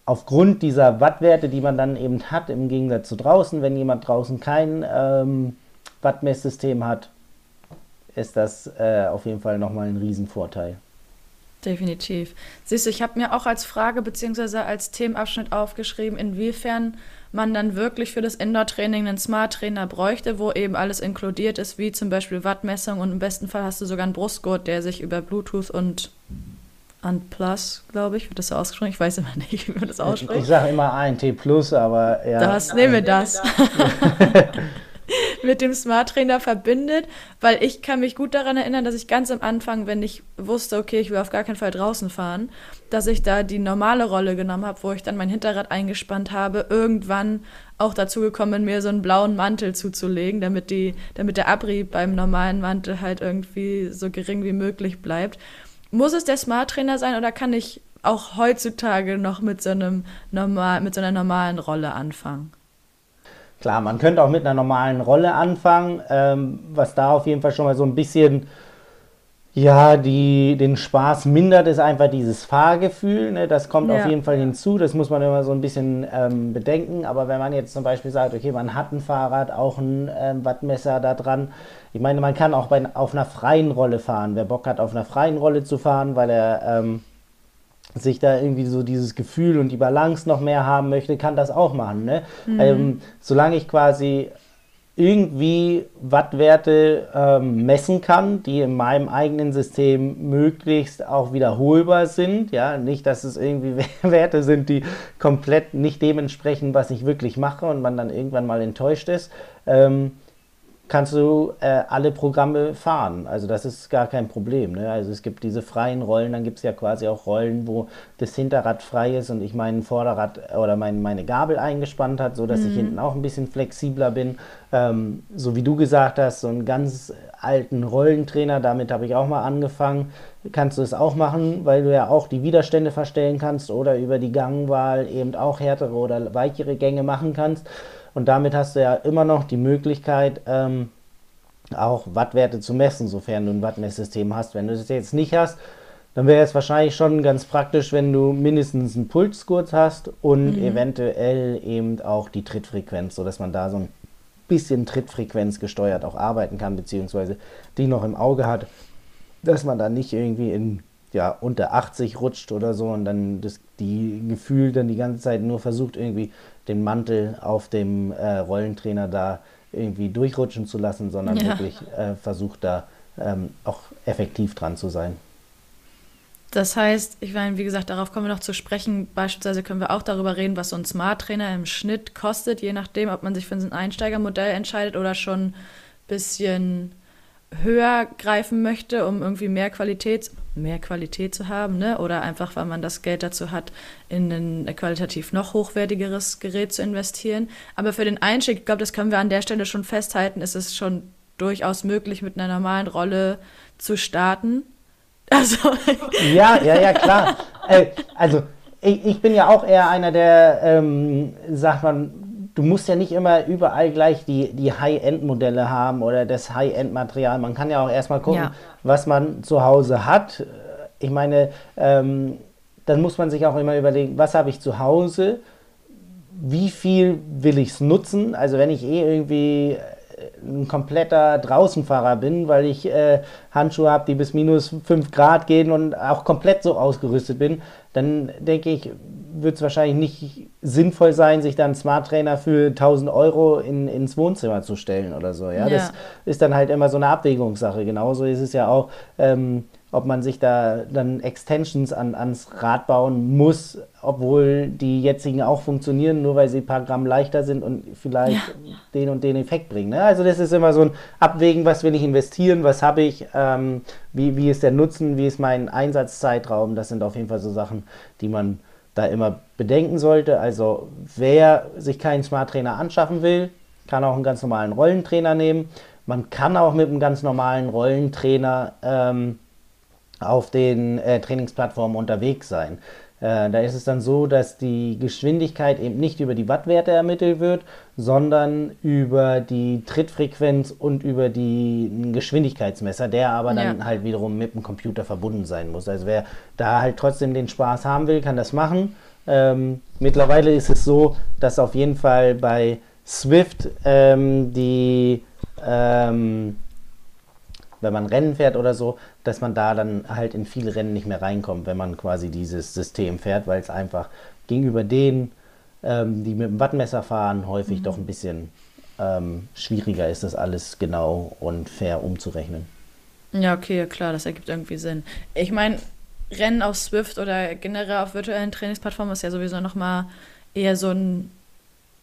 aufgrund dieser Wattwerte, die man dann eben hat, im Gegensatz zu draußen, wenn jemand draußen kein ähm, Wattmesssystem hat, ist das äh, auf jeden Fall nochmal ein Riesenvorteil. Definitiv. Siehst du, ich habe mir auch als Frage bzw. als Themenabschnitt aufgeschrieben, inwiefern man dann wirklich für das Indoor-Training einen Smart-Trainer bräuchte, wo eben alles inkludiert ist, wie zum Beispiel Wattmessung und im besten Fall hast du sogar einen Brustgurt, der sich über Bluetooth und Plus, glaube ich, wird das so ausgesprochen. Ich weiß immer nicht, wie man das ausspricht. Ich, ich sage immer ANT Plus, aber ja. Das, nehmen wir das. mit dem Smart Trainer verbindet, weil ich kann mich gut daran erinnern, dass ich ganz am Anfang, wenn ich wusste, okay, ich will auf gar keinen Fall draußen fahren, dass ich da die normale Rolle genommen habe, wo ich dann mein Hinterrad eingespannt habe, irgendwann auch dazu gekommen mir so einen blauen Mantel zuzulegen, damit, die, damit der Abrieb beim normalen Mantel halt irgendwie so gering wie möglich bleibt. Muss es der Smart Trainer sein oder kann ich auch heutzutage noch mit so einem normal, mit so einer normalen Rolle anfangen? Klar, man könnte auch mit einer normalen Rolle anfangen, ähm, was da auf jeden Fall schon mal so ein bisschen Ja, die, den Spaß mindert es einfach dieses Fahrgefühl. Ne? Das kommt Ja. auf jeden Fall hinzu. Das muss man immer so ein bisschen ähm, bedenken. Aber wenn man jetzt zum Beispiel sagt, okay, man hat ein Fahrrad, auch ein ähm, Wattmesser da dran. Ich meine, man kann auch bei, auf einer freien Rolle fahren. Wer Bock hat, auf einer freien Rolle zu fahren, weil er ähm, sich da irgendwie so dieses Gefühl und die Balance noch mehr haben möchte, kann das auch machen. Ne? Ähm, solange ich quasi irgendwie Wattwerte ähm, messen kann, die in meinem eigenen System möglichst auch wiederholbar sind. Ja, nicht, dass es irgendwie Werte sind, die komplett nicht dem entsprechen, was ich wirklich mache und man dann irgendwann mal enttäuscht ist. Ähm, kannst du äh, alle Programme fahren. Also das ist gar kein Problem. Ne? Also es gibt diese freien Rollen, dann gibt es ja quasi auch Rollen, wo das Hinterrad frei ist und ich mein Vorderrad oder mein, meine Gabel eingespannt hat, sodass ich hinten auch ein bisschen flexibler bin. Ähm, so wie du gesagt hast, so einen ganz alten Rollentrainer, damit habe ich auch mal angefangen. Kannst du es auch machen, weil du ja auch die Widerstände verstellen kannst oder über die Gangwahl eben auch härtere oder weichere Gänge machen kannst. Und damit hast du ja immer noch die Möglichkeit, ähm, auch Wattwerte zu messen, sofern du ein Wattmesssystem hast. Wenn du das jetzt nicht hast, dann wäre es wahrscheinlich schon ganz praktisch, wenn du mindestens einen Pulsgurt hast und eventuell eben auch die Trittfrequenz, sodass man da so ein bisschen Trittfrequenz gesteuert auch arbeiten kann, beziehungsweise die noch im Auge hat, dass man da nicht irgendwie in ja, unter 80 rutscht oder so und dann das die Gefühl dann die ganze Zeit nur versucht irgendwie den Mantel auf dem äh, Rollentrainer da irgendwie durchrutschen zu lassen, sondern Ja. wirklich äh, versucht da ähm, auch effektiv dran zu sein. Das heißt, ich meine, wie gesagt, darauf kommen wir noch zu sprechen. Beispielsweise können wir auch darüber reden, was so ein Smart Trainer im Schnitt kostet, je nachdem, ob man sich für ein Einsteigermodell entscheidet oder schon ein bisschen höher greifen möchte, um irgendwie mehr Qualität, mehr Qualität zu haben, ne? Oder einfach, weil man das Geld dazu hat, in ein qualitativ noch hochwertigeres Gerät zu investieren. Aber für den Einstieg, ich glaube, das können wir an der Stelle schon festhalten, ist es schon durchaus möglich, mit einer normalen Rolle zu starten. Also, Ja, ja, ja, klar. äh, also ich, ich bin ja auch eher einer, der ähm, sagt man, du musst ja nicht immer überall gleich die, die High-End-Modelle haben oder das High-End-Material. Man kann ja auch erstmal gucken, Ja. was man zu Hause hat. Ich meine, ähm, dann muss man sich auch immer überlegen, was habe ich zu Hause, wie viel will ich es nutzen? Also wenn ich eh irgendwie äh, ein kompletter Draußenfahrer bin, weil ich äh, Handschuhe habe, die bis minus 5 Grad gehen und auch komplett so ausgerüstet bin, dann denke ich, wird es wahrscheinlich nicht sinnvoll sein, sich dann einen Smart Trainer für 1000 Euro in, ins Wohnzimmer zu stellen oder so. Ja? Ja. Das ist dann halt immer so eine Abwägungssache. Genauso ist es ja auch, ähm, ob man sich da dann Extensions an, ans Rad bauen muss, obwohl die jetzigen auch funktionieren, nur weil sie ein paar Gramm leichter sind und vielleicht den und den Effekt bringen. Ne? Also das ist immer so ein Abwägen, was will ich investieren, was habe ich, ähm, wie, wie ist der Nutzen, wie ist mein Einsatzzeitraum. Das sind auf jeden Fall so Sachen, die man da immer bedenken sollte. Also wer sich keinen Smart Trainer anschaffen will, kann auch einen ganz normalen Rollentrainer nehmen. Man kann auch mit einem ganz normalen Rollentrainer ähm, auf den äh, Trainingsplattformen unterwegs sein. Äh, da ist es dann so, dass die Geschwindigkeit eben nicht über die Wattwerte ermittelt wird, sondern über die Trittfrequenz und über die einen Geschwindigkeitsmesser, der aber dann Ja. halt wiederum mit dem Computer verbunden sein muss. Also wer da halt trotzdem den Spaß haben will, kann das machen. Ähm, mittlerweile ist es so, dass auf jeden Fall bei Swift ähm, die ähm, wenn man Rennen fährt oder so, dass man da dann halt in viele Rennen nicht mehr reinkommt, wenn man quasi dieses System fährt, weil es einfach gegenüber denen, ähm, die mit dem Wattmesser fahren, häufig doch ein bisschen ähm, schwieriger ist, das alles genau und fair umzurechnen. Ja, okay, klar, das ergibt irgendwie Sinn. Ich meine, Rennen auf Swift oder generell auf virtuellen Trainingsplattformen ist ja sowieso nochmal eher so ein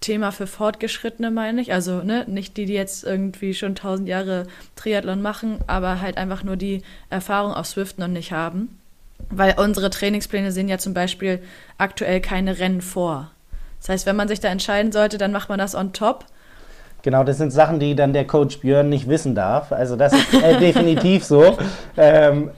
Thema für Fortgeschrittene, meine ich. Also, ne, nicht die, die jetzt irgendwie schon tausend Jahre Triathlon machen, aber halt einfach nur die Erfahrung auf Swift noch nicht haben. Weil unsere Trainingspläne sehen ja zum Beispiel aktuell keine Rennen vor. Das heißt, wenn man sich da entscheiden sollte, dann macht man das on top. Genau, das sind Sachen, die dann der Coach Björn nicht wissen darf. Also das ist äh, definitiv so. Ähm,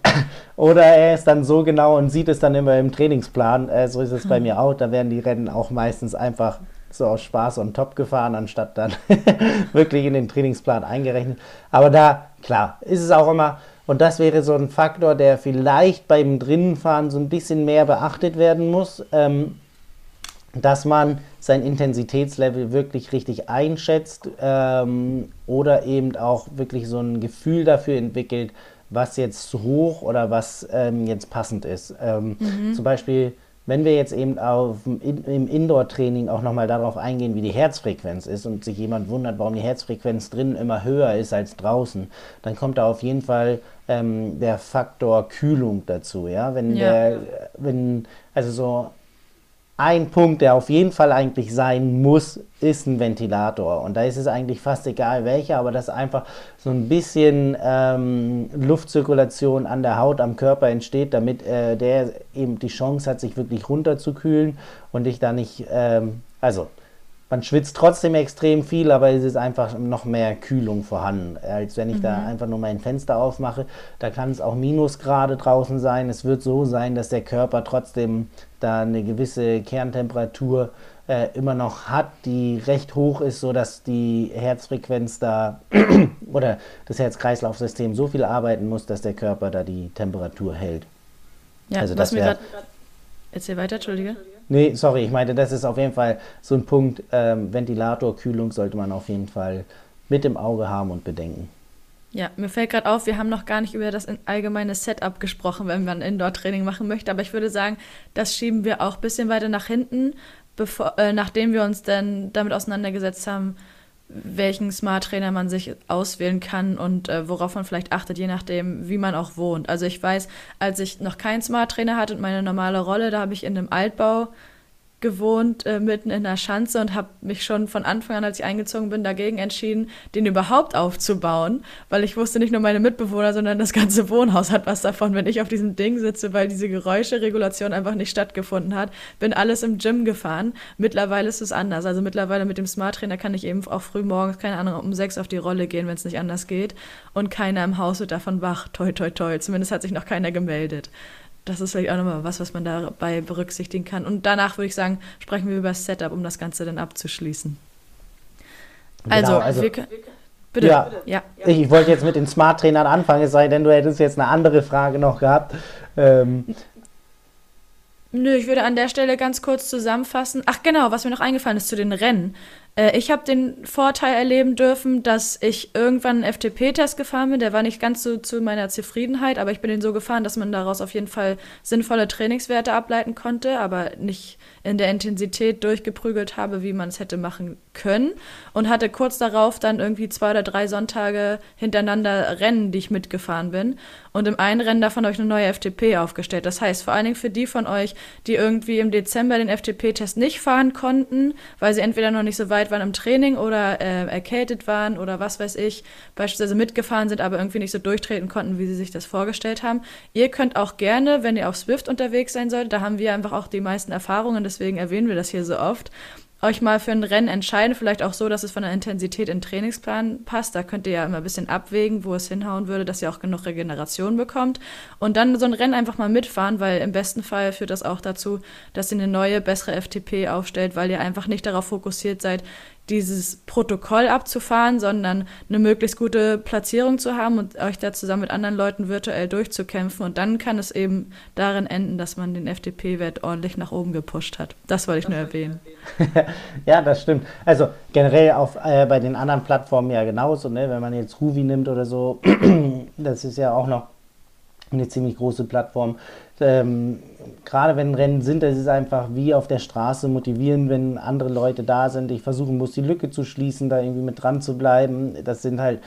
oder er ist dann so genau und sieht es dann immer im Trainingsplan. Äh, so ist es bei mir auch. Da werden die Rennen auch meistens einfach so aus Spaß on top gefahren, anstatt dann wirklich in den Trainingsplan eingerechnet. Aber da, klar, ist es auch immer, Und das wäre so ein Faktor, der vielleicht beim Drinnenfahren so ein bisschen mehr beachtet werden muss, ähm, dass man sein Intensitätslevel wirklich richtig einschätzt ähm, oder eben auch wirklich so ein Gefühl dafür entwickelt, was jetzt hoch oder was ähm, jetzt passend ist. Ähm, mhm. Zum Beispiel, wenn wir jetzt eben auf, im Indoor-Training auch nochmal darauf eingehen, wie die Herzfrequenz ist und sich jemand wundert, warum die Herzfrequenz drinnen immer höher ist als draußen, dann kommt da auf jeden Fall ähm, der Faktor Kühlung dazu. Ja? Wenn ja. der, wenn, also so ein Punkt, der auf jeden Fall eigentlich sein muss, ist ein Ventilator. Und da ist es eigentlich fast egal welcher, aber dass einfach so ein bisschen ähm, Luftzirkulation an der Haut, am Körper entsteht, damit äh, der eben die Chance hat, sich wirklich runterzukühlen und ich da nicht, ähm, also man schwitzt trotzdem extrem viel, aber es ist einfach noch mehr Kühlung vorhanden, als wenn ich mhm. da einfach nur mein Fenster aufmache. Da kann es auch Minusgrade draußen sein. Es wird so sein, dass der Körper trotzdem da eine gewisse Kerntemperatur äh, immer noch hat, die recht hoch ist, sodass die Herzfrequenz da oder das Herz-Kreislauf-System so viel arbeiten muss, dass der Körper da die Temperatur hält. Ja, also was mir gerade. Erzähl weiter, Entschuldige. Nee, sorry, ich meinte, das ist auf jeden Fall so ein Punkt. Ähm, Ventilatorkühlung sollte man auf jeden Fall mit im Auge haben und bedenken. Ja, mir fällt gerade auf, wir haben noch gar nicht über das allgemeine Setup gesprochen, wenn man Indoor-Training machen möchte. Aber ich würde sagen, das schieben wir auch ein bisschen weiter nach hinten, bevor, äh, nachdem wir uns dann damit auseinandergesetzt haben, welchen Smart Trainer man sich auswählen kann und äh, worauf man vielleicht achtet, je nachdem, wie man auch wohnt. Also ich weiß, als ich noch keinen Smart Trainer hatte und meine normale Rolle, da habe ich in einem Altbau gewohnt, äh, mitten in der Schanze und habe mich schon von Anfang an, als ich eingezogen bin, dagegen entschieden, den überhaupt aufzubauen, weil ich wusste, nicht nur meine Mitbewohner, sondern das ganze Wohnhaus hat was davon, wenn ich auf diesem Ding sitze, weil diese Geräuscheregulation einfach nicht stattgefunden hat. Bin alles im Gym gefahren. Mittlerweile ist es anders. Also mittlerweile mit dem Smart Trainer kann ich eben auch früh morgens, keine Ahnung, um sechs auf die Rolle gehen, wenn es nicht anders geht. Und keiner im Haus wird davon wach. Toi, toi, toi. Zumindest hat sich noch keiner gemeldet das ist vielleicht auch nochmal was, was man dabei berücksichtigen kann. Und danach würde ich sagen, sprechen wir über das Setup, um das Ganze dann abzuschließen. Genau, also, also wir, bitte. Ja, ja. Ich wollte jetzt mit den Smart Trainern anfangen, es sei denn, du hättest jetzt eine andere Frage noch gehabt. Ähm, Nö, ich würde an der Stelle ganz kurz zusammenfassen. Ach genau, was mir noch eingefallen ist zu den Rennen. Äh, ich habe den Vorteil erleben dürfen, dass ich irgendwann einen FTP-Test gefahren bin. Der war nicht ganz so zu meiner Zufriedenheit, aber ich bin den so gefahren, dass man daraus auf jeden Fall sinnvolle Trainingswerte ableiten konnte, aber nicht in der Intensität durchgeprügelt habe, wie man es hätte machen können. Und hatte kurz darauf dann irgendwie zwei oder drei Sonntage hintereinander Rennen, die ich mitgefahren bin. Und im einen Rennen davon habe ich eine neue FTP aufgestellt. Das heißt, vor allen Dingen für die von euch, die irgendwie im Dezember den FTP-Test nicht fahren konnten, weil sie entweder noch nicht so weit waren im Training oder äh, erkältet waren oder was weiß ich, beispielsweise mitgefahren sind, aber irgendwie nicht so durchtreten konnten, wie sie sich das vorgestellt haben. Ihr könnt auch gerne, wenn ihr auf Swift unterwegs sein solltet, da haben wir einfach auch die meisten Erfahrungen, deswegen erwähnen wir das hier so oft, euch mal für ein Rennen entscheiden, vielleicht auch so, dass es von der Intensität in den Trainingsplan passt. Da könnt ihr ja immer ein bisschen abwägen, wo es hinhauen würde, dass ihr auch genug Regeneration bekommt. Und dann so ein Rennen einfach mal mitfahren, weil im besten Fall führt das auch dazu, dass ihr eine neue, bessere FTP aufstellt, weil ihr einfach nicht darauf fokussiert seid, dieses Protokoll abzufahren, sondern eine möglichst gute Platzierung zu haben und euch da zusammen mit anderen Leuten virtuell durchzukämpfen. Und dann kann es eben darin enden, dass man den FTP-Wert ordentlich nach oben gepusht hat. Das wollte ich nur erwähnen. ja, das stimmt. Also generell auf, äh, bei den anderen Plattformen ja genauso. Ne? Wenn man jetzt Ruvi nimmt oder so, das ist ja auch noch eine ziemlich große Plattform. Ähm, gerade wenn Rennen sind, das ist einfach wie auf der Straße motivieren, wenn andere Leute da sind. Ich versuchen muss, die Lücke zu schließen, da irgendwie mit dran zu bleiben. Das sind halt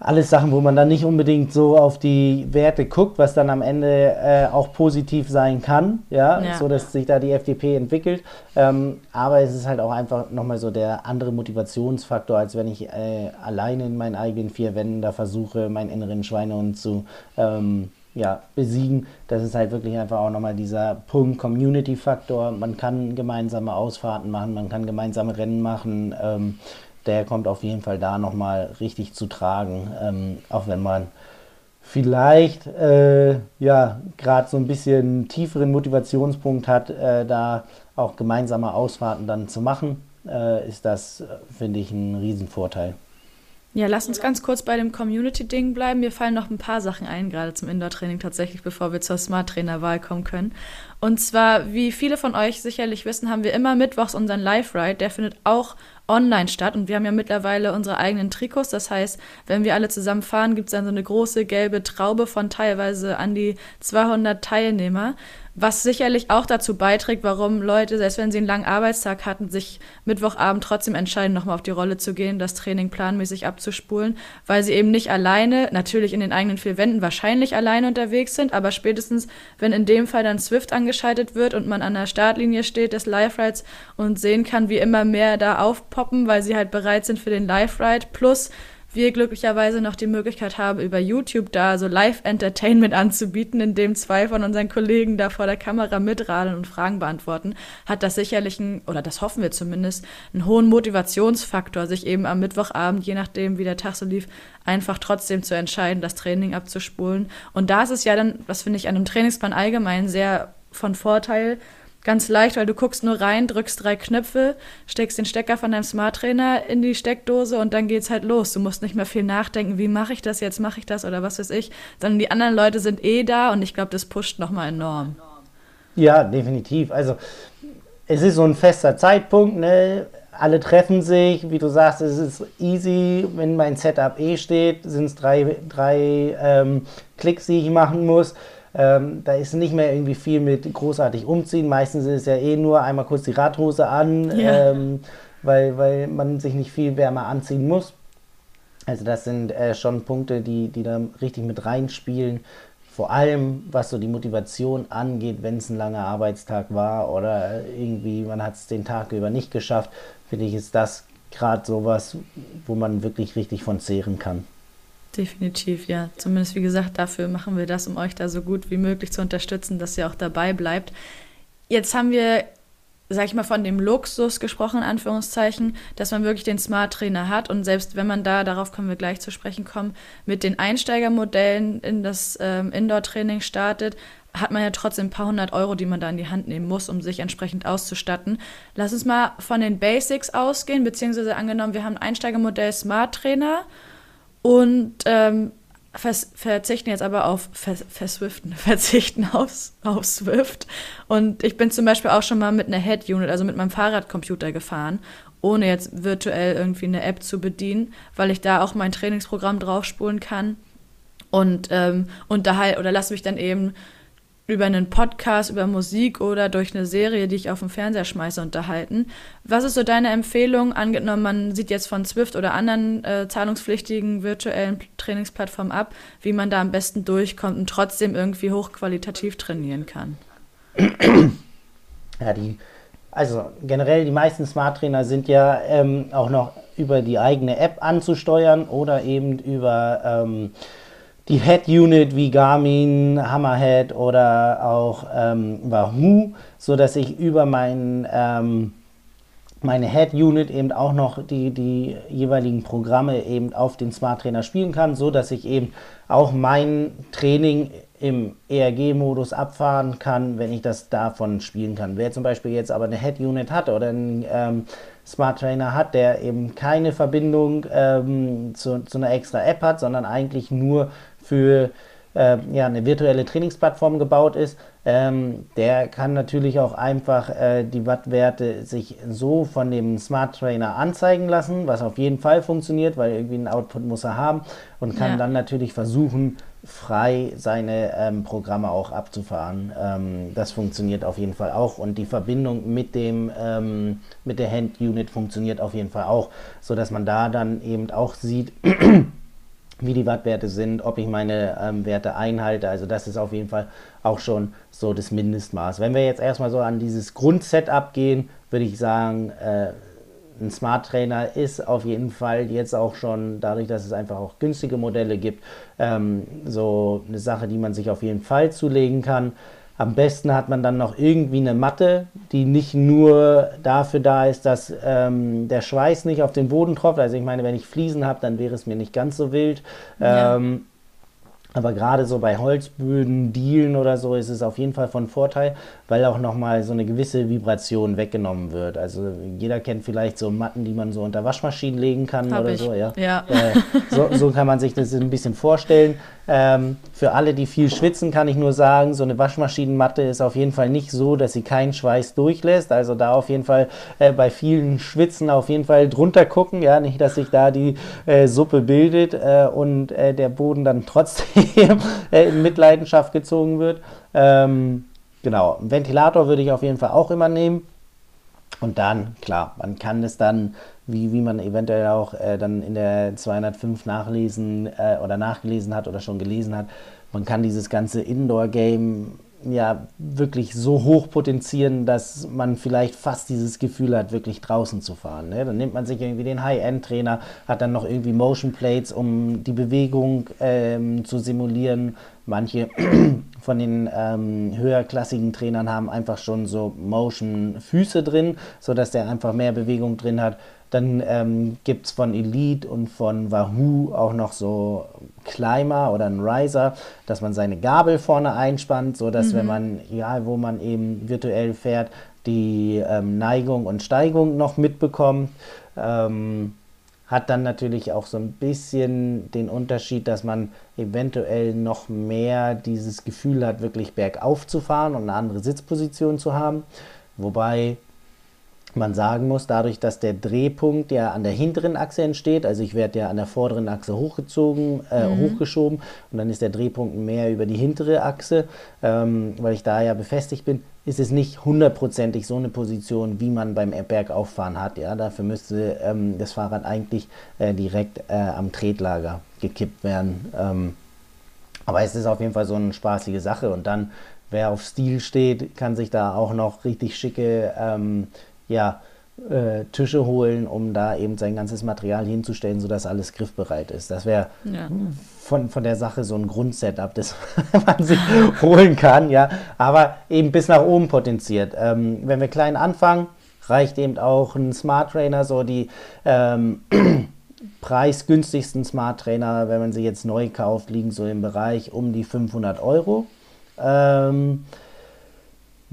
alles Sachen, wo man dann nicht unbedingt so auf die Werte guckt, was dann am Ende äh, auch positiv sein kann, ja, ja, so dass sich da die FDP entwickelt. Ähm, aber es ist halt auch einfach nochmal so der andere Motivationsfaktor, als wenn ich äh, alleine in meinen eigenen vier Wänden da versuche, meinen inneren Schweinehund zu ähm, ja, besiegen. Das ist halt wirklich einfach auch nochmal dieser Punkt Community-Faktor. Man kann gemeinsame Ausfahrten machen, man kann gemeinsame Rennen machen. Ähm, der kommt auf jeden Fall da nochmal richtig zu tragen. Ähm, auch wenn man vielleicht äh, ja gerade so ein bisschen tieferen Motivationspunkt hat, äh, da auch gemeinsame Ausfahrten dann zu machen, äh, ist das, finde ich, ein Riesenvorteil. Ja, lass uns ganz kurz bei dem Community-Ding bleiben. Mir fallen noch ein paar Sachen ein, gerade zum Indoor-Training tatsächlich, bevor wir zur Smart-Trainer-Wahl kommen können. Und zwar, wie viele von euch sicherlich wissen, haben wir immer mittwochs unseren Live-Ride. Der findet auch online statt. Und wir haben ja mittlerweile unsere eigenen Trikots. Das heißt, wenn wir alle zusammen fahren, gibt es dann so eine große gelbe Traube von teilweise an die 200 Teilnehmer was sicherlich auch dazu beiträgt, warum Leute, selbst wenn sie einen langen Arbeitstag hatten, sich Mittwochabend trotzdem entscheiden, nochmal auf die Rolle zu gehen, das Training planmäßig abzuspulen, weil sie eben nicht alleine, natürlich in den eigenen vier Wänden wahrscheinlich alleine unterwegs sind, aber spätestens, wenn in dem Fall dann Swift angeschaltet wird und man an der Startlinie steht des Live-Rides und sehen kann, wie immer mehr da aufpoppen, weil sie halt bereit sind für den Live-Ride, plus wir glücklicherweise noch die Möglichkeit haben, über YouTube da so Live-Entertainment anzubieten, indem zwei von unseren Kollegen da vor der Kamera mitradeln und Fragen beantworten, hat das sicherlich einen, oder das hoffen wir zumindest, einen hohen Motivationsfaktor, sich eben am Mittwochabend, je nachdem, wie der Tag so lief, einfach trotzdem zu entscheiden, das Training abzuspulen. Und da ist es ja dann, was finde ich an einem Trainingsplan allgemein sehr von Vorteil, Ganz leicht, weil du guckst nur rein, drückst drei Knöpfe, steckst den Stecker von deinem Smart Trainer in die Steckdose und dann geht's halt los. Du musst nicht mehr viel nachdenken, wie mache ich das jetzt, mache ich das oder was weiß ich, sondern die anderen Leute sind eh da und ich glaube, das pusht nochmal enorm. Ja, definitiv. Also es ist so ein fester Zeitpunkt, ne? Alle treffen sich, wie du sagst, es ist easy, wenn mein Setup eh steht, sind es drei, drei ähm, Klicks, die ich machen muss. Ähm, da ist nicht mehr irgendwie viel mit großartig umziehen. Meistens ist es ja eh nur einmal kurz die Radhose an, ja. ähm, weil, weil man sich nicht viel wärmer anziehen muss. Also das sind äh, schon Punkte, die, die da richtig mit reinspielen. Vor allem, was so die Motivation angeht, wenn es ein langer Arbeitstag war oder irgendwie man hat es den Tag über nicht geschafft, finde ich, ist das gerade sowas, wo man wirklich richtig von zehren kann. Definitiv, ja. Zumindest wie gesagt, dafür machen wir das, um euch da so gut wie möglich zu unterstützen, dass ihr auch dabei bleibt. Jetzt haben wir, sag ich mal, von dem Luxus gesprochen, in Anführungszeichen, dass man wirklich den Smart Trainer hat und selbst wenn man da, darauf können wir gleich zu sprechen kommen, mit den Einsteigermodellen in das ähm, Indoor-Training startet, hat man ja trotzdem ein paar hundert Euro, die man da in die Hand nehmen muss, um sich entsprechend auszustatten. Lass uns mal von den Basics ausgehen, beziehungsweise angenommen, wir haben ein Einsteigermodell Smart Trainer und ähm, verzichten jetzt aber auf vers verswiften, verzichten auf, auf Swift. Und ich bin zum Beispiel auch schon mal mit einer Head-Unit, also mit meinem Fahrradcomputer gefahren, ohne jetzt virtuell irgendwie eine App zu bedienen, weil ich da auch mein Trainingsprogramm draufspulen kann. Und ähm, unterhalt oder lass mich dann eben über einen Podcast, über Musik oder durch eine Serie, die ich auf dem Fernseher schmeiße, unterhalten. Was ist so deine Empfehlung? Angenommen, man sieht jetzt von Zwift oder anderen äh, zahlungspflichtigen virtuellen Trainingsplattformen ab, wie man da am besten durchkommt und trotzdem irgendwie hochqualitativ trainieren kann. Ja, die, also generell die meisten Smart Trainer sind ja ähm, auch noch über die eigene App anzusteuern oder eben über ähm, die Head-Unit wie Garmin, Hammerhead oder auch ähm, Wahoo, sodass ich über mein, ähm, meine Head-Unit eben auch noch die, die jeweiligen Programme eben auf den Smart Trainer spielen kann, sodass ich eben auch mein Training im ERG-Modus abfahren kann, wenn ich das davon spielen kann. Wer zum Beispiel jetzt aber eine Head-Unit hat oder einen ähm, Smart Trainer hat, der eben keine Verbindung ähm, zu, zu einer extra App hat, sondern eigentlich nur für äh, ja, eine virtuelle Trainingsplattform gebaut ist, ähm, der kann natürlich auch einfach äh, die Wattwerte sich so von dem Smart Trainer anzeigen lassen, was auf jeden Fall funktioniert, weil irgendwie einen Output muss er haben und kann ja. dann natürlich versuchen, frei seine ähm, Programme auch abzufahren. Ähm, das funktioniert auf jeden Fall auch und die Verbindung mit dem ähm, mit der Hand Unit funktioniert auf jeden Fall auch, so dass man da dann eben auch sieht wie die Wattwerte sind, ob ich meine ähm, Werte einhalte. Also das ist auf jeden Fall auch schon so das Mindestmaß. Wenn wir jetzt erstmal so an dieses Grundsetup gehen, würde ich sagen, äh, ein Smart Trainer ist auf jeden Fall jetzt auch schon, dadurch, dass es einfach auch günstige Modelle gibt, ähm, so eine Sache, die man sich auf jeden Fall zulegen kann. Am besten hat man dann noch irgendwie eine Matte, die nicht nur dafür da ist, dass ähm, der Schweiß nicht auf den Boden tropft. Also ich meine, wenn ich Fliesen habe, dann wäre es mir nicht ganz so wild. Ja. Ähm, Aber gerade so bei Holzböden, Dielen oder so ist es auf jeden Fall von Vorteil, weil auch nochmal so eine gewisse Vibration weggenommen wird. Also jeder kennt vielleicht so Matten, die man so unter Waschmaschinen legen kann Hab oder ich. so. Ja. Ja. Äh, so, so kann man sich das ein bisschen vorstellen. Ähm, für alle, die viel schwitzen, kann ich nur sagen, so eine Waschmaschinenmatte ist auf jeden Fall nicht so, dass sie keinen Schweiß durchlässt. Also da auf jeden Fall äh, bei vielen Schwitzen auf jeden Fall drunter gucken. Ja, nicht, dass sich da die äh, Suppe bildet äh, und äh, der Boden dann trotzdem in Mitleidenschaft gezogen wird. Ähm, genau, einen Ventilator würde ich auf jeden Fall auch immer nehmen. Und dann, klar, man kann es dann, wie, wie man eventuell auch äh, dann in der 205 nachlesen äh, oder nachgelesen hat oder schon gelesen hat, man kann dieses ganze Indoor-Game ja wirklich so hoch potenzieren, dass man vielleicht fast dieses Gefühl hat, wirklich draußen zu fahren. Ne? Dann nimmt man sich irgendwie den High-End-Trainer, hat dann noch irgendwie Motion Plates, um die Bewegung ähm, zu simulieren. Manche von den ähm, höherklassigen Trainern haben einfach schon so Motion-Füße drin, sodass der einfach mehr Bewegung drin hat. Dann ähm, gibt es von Elite und von Wahoo auch noch so Climber oder einen Riser, dass man seine Gabel vorne einspannt, sodass wenn man, egal wo man eben virtuell fährt, die ähm, Neigung und Steigung noch mitbekommt. Ähm, hat dann natürlich auch so ein bisschen den Unterschied, dass man eventuell noch mehr dieses Gefühl hat, wirklich bergauf zu fahren und eine andere Sitzposition zu haben. Wobei man sagen muss, dadurch, dass der Drehpunkt ja an der hinteren Achse entsteht, also ich werde ja an der vorderen Achse hochgezogen, äh, hochgeschoben und dann ist der Drehpunkt mehr über die hintere Achse, ähm, weil ich da ja befestigt bin, ist es nicht hundertprozentig so eine Position, wie man beim Bergauffahren hat. Ja? Dafür müsste ähm, das Fahrrad eigentlich äh, direkt äh, am Tretlager gekippt werden. Ähm, aber es ist auf jeden Fall so eine spaßige Sache. Und dann, wer auf Stil steht, kann sich da auch noch richtig schicke ähm, ja, äh, Tische holen, um da eben sein ganzes Material hinzustellen, sodass alles griffbereit ist. Das wäre Ja. von, von der Sache so ein Grundsetup, das man sich holen kann, ja, aber eben bis nach oben potenziert. Ähm, wenn wir klein anfangen, reicht eben auch ein Smart Trainer, so die ähm, preisgünstigsten Smart Trainer, wenn man sie jetzt neu kauft, liegen so im Bereich um die 500 Euro. Ähm,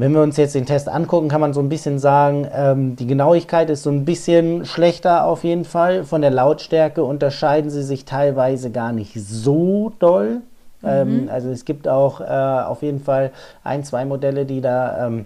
wenn wir uns jetzt den Test angucken, kann man so ein bisschen sagen, ähm, die Genauigkeit ist so ein bisschen schlechter auf jeden Fall. Von der Lautstärke unterscheiden sie sich teilweise gar nicht so doll. Ähm, also es gibt auch äh, auf jeden Fall ein, zwei Modelle, die da ähm,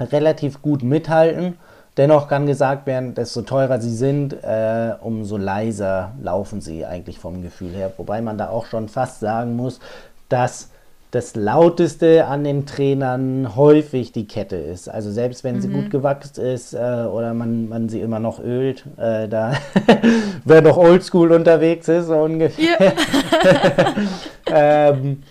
relativ gut mithalten. Dennoch kann gesagt werden, desto teurer sie sind, äh, umso leiser laufen sie eigentlich vom Gefühl her. Wobei man da auch schon fast sagen muss, dass das Lauteste an den Trainern häufig die Kette ist. Also selbst wenn sie gut gewachst ist äh, oder man, man sie immer noch ölt, äh, da wer noch oldschool unterwegs ist, so ungefähr. ähm,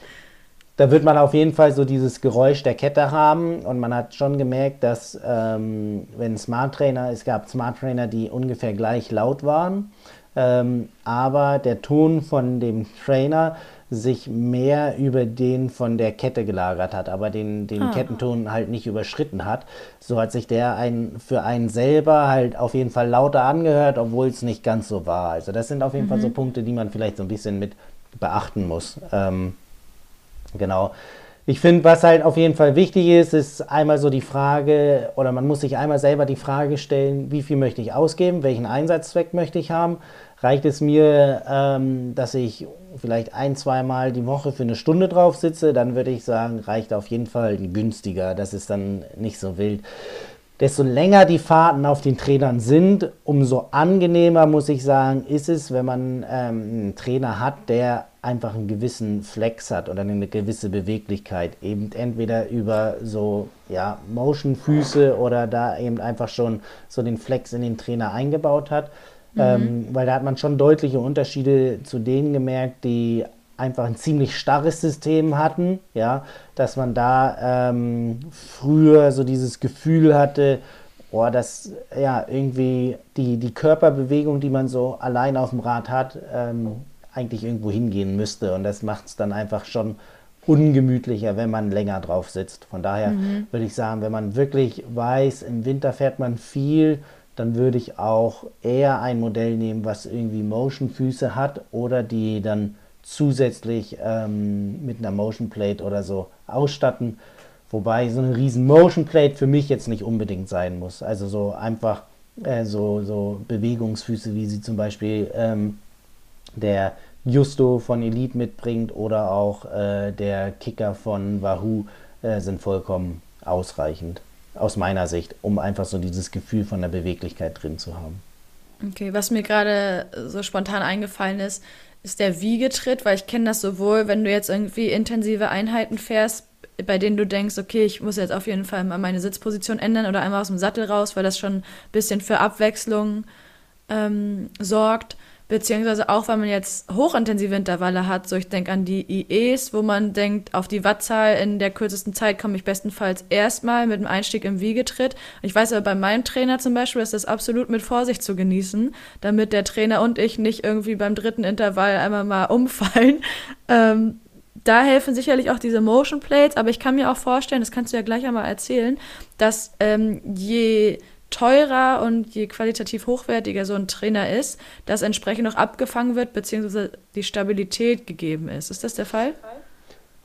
da wird man auf jeden Fall so dieses Geräusch der Kette haben und man hat schon gemerkt, dass ähm, wenn Smart Trainer, es gab Smart Trainer, die ungefähr gleich laut waren, ähm, aber der Ton von dem Trainer sich mehr über den von der Kette gelagert hat, aber den, den Kettenton halt nicht überschritten hat. So hat sich der ein, für einen selber halt auf jeden Fall lauter angehört, obwohl es nicht ganz so war. Also das sind auf jeden Fall so Punkte, die man vielleicht so ein bisschen mit beachten muss. Ähm, Genau. Ich finde, was halt auf jeden Fall wichtig ist, ist einmal so die Frage, oder man muss sich einmal selber die Frage stellen, wie viel möchte ich ausgeben, welchen Einsatzzweck möchte ich haben. Reicht es mir, ähm, dass ich vielleicht ein, zweimal die Woche für eine Stunde drauf sitze, dann würde ich sagen, reicht auf jeden Fall günstiger. Das ist dann nicht so wild. Desto länger die Fahrten auf den Trainern sind, umso angenehmer, muss ich sagen, ist es, wenn man ähm, einen Trainer hat, der einfach einen gewissen Flex hat oder eine gewisse Beweglichkeit. Eben entweder über so ja, Motion-Füße oder da eben einfach schon so den Flex in den Trainer eingebaut hat. Ähm, weil da hat man schon deutliche Unterschiede zu denen gemerkt, die einfach ein ziemlich starres System hatten, ja, dass man da ähm, früher so dieses Gefühl hatte, oh, dass ja irgendwie die, die Körperbewegung, die man so allein auf dem Rad hat, ähm, eigentlich irgendwo hingehen müsste. Und das macht es dann einfach schon ungemütlicher, wenn man länger drauf sitzt. Von daher würde ich sagen, wenn man wirklich weiß, im Winter fährt man viel, dann würde ich auch eher ein Modell nehmen, was irgendwie Motion-Füße hat oder die dann zusätzlich ähm, mit einer Motion Plate oder so ausstatten. Wobei so eine riesen Motion Plate für mich jetzt nicht unbedingt sein muss. Also so einfach äh, so, so Bewegungsfüße, wie sie zum Beispiel ähm, der Justo von Elite mitbringt oder auch äh, der Kicker von Wahoo äh, sind vollkommen ausreichend aus meiner Sicht, um einfach so dieses Gefühl von der Beweglichkeit drin zu haben. Okay, was mir gerade so spontan eingefallen ist, ist der Wiegetritt, weil ich kenne das sowohl, wenn du jetzt irgendwie intensive Einheiten fährst, bei denen du denkst, okay, ich muss jetzt auf jeden Fall mal meine Sitzposition ändern oder einmal aus dem Sattel raus, weil das schon ein bisschen für Abwechslung ähm, sorgt. Beziehungsweise auch, wenn man jetzt hochintensive Intervalle hat, so ich denke an die IEs, wo man denkt, auf die Wattzahl in der kürzesten Zeit komme ich bestenfalls erstmal mit dem Einstieg im Wiegetritt. Ich weiß aber bei meinem Trainer zum Beispiel ist das absolut mit Vorsicht zu genießen, damit der Trainer und ich nicht irgendwie beim dritten Intervall einmal mal umfallen. Ähm, da helfen sicherlich auch diese Motion Plates, aber ich kann mir auch vorstellen, das kannst du ja gleich einmal erzählen, dass ähm, je teurer und je qualitativ hochwertiger so ein Trainer ist, dass entsprechend auch abgefangen wird, beziehungsweise die Stabilität gegeben ist. Ist das der Fall?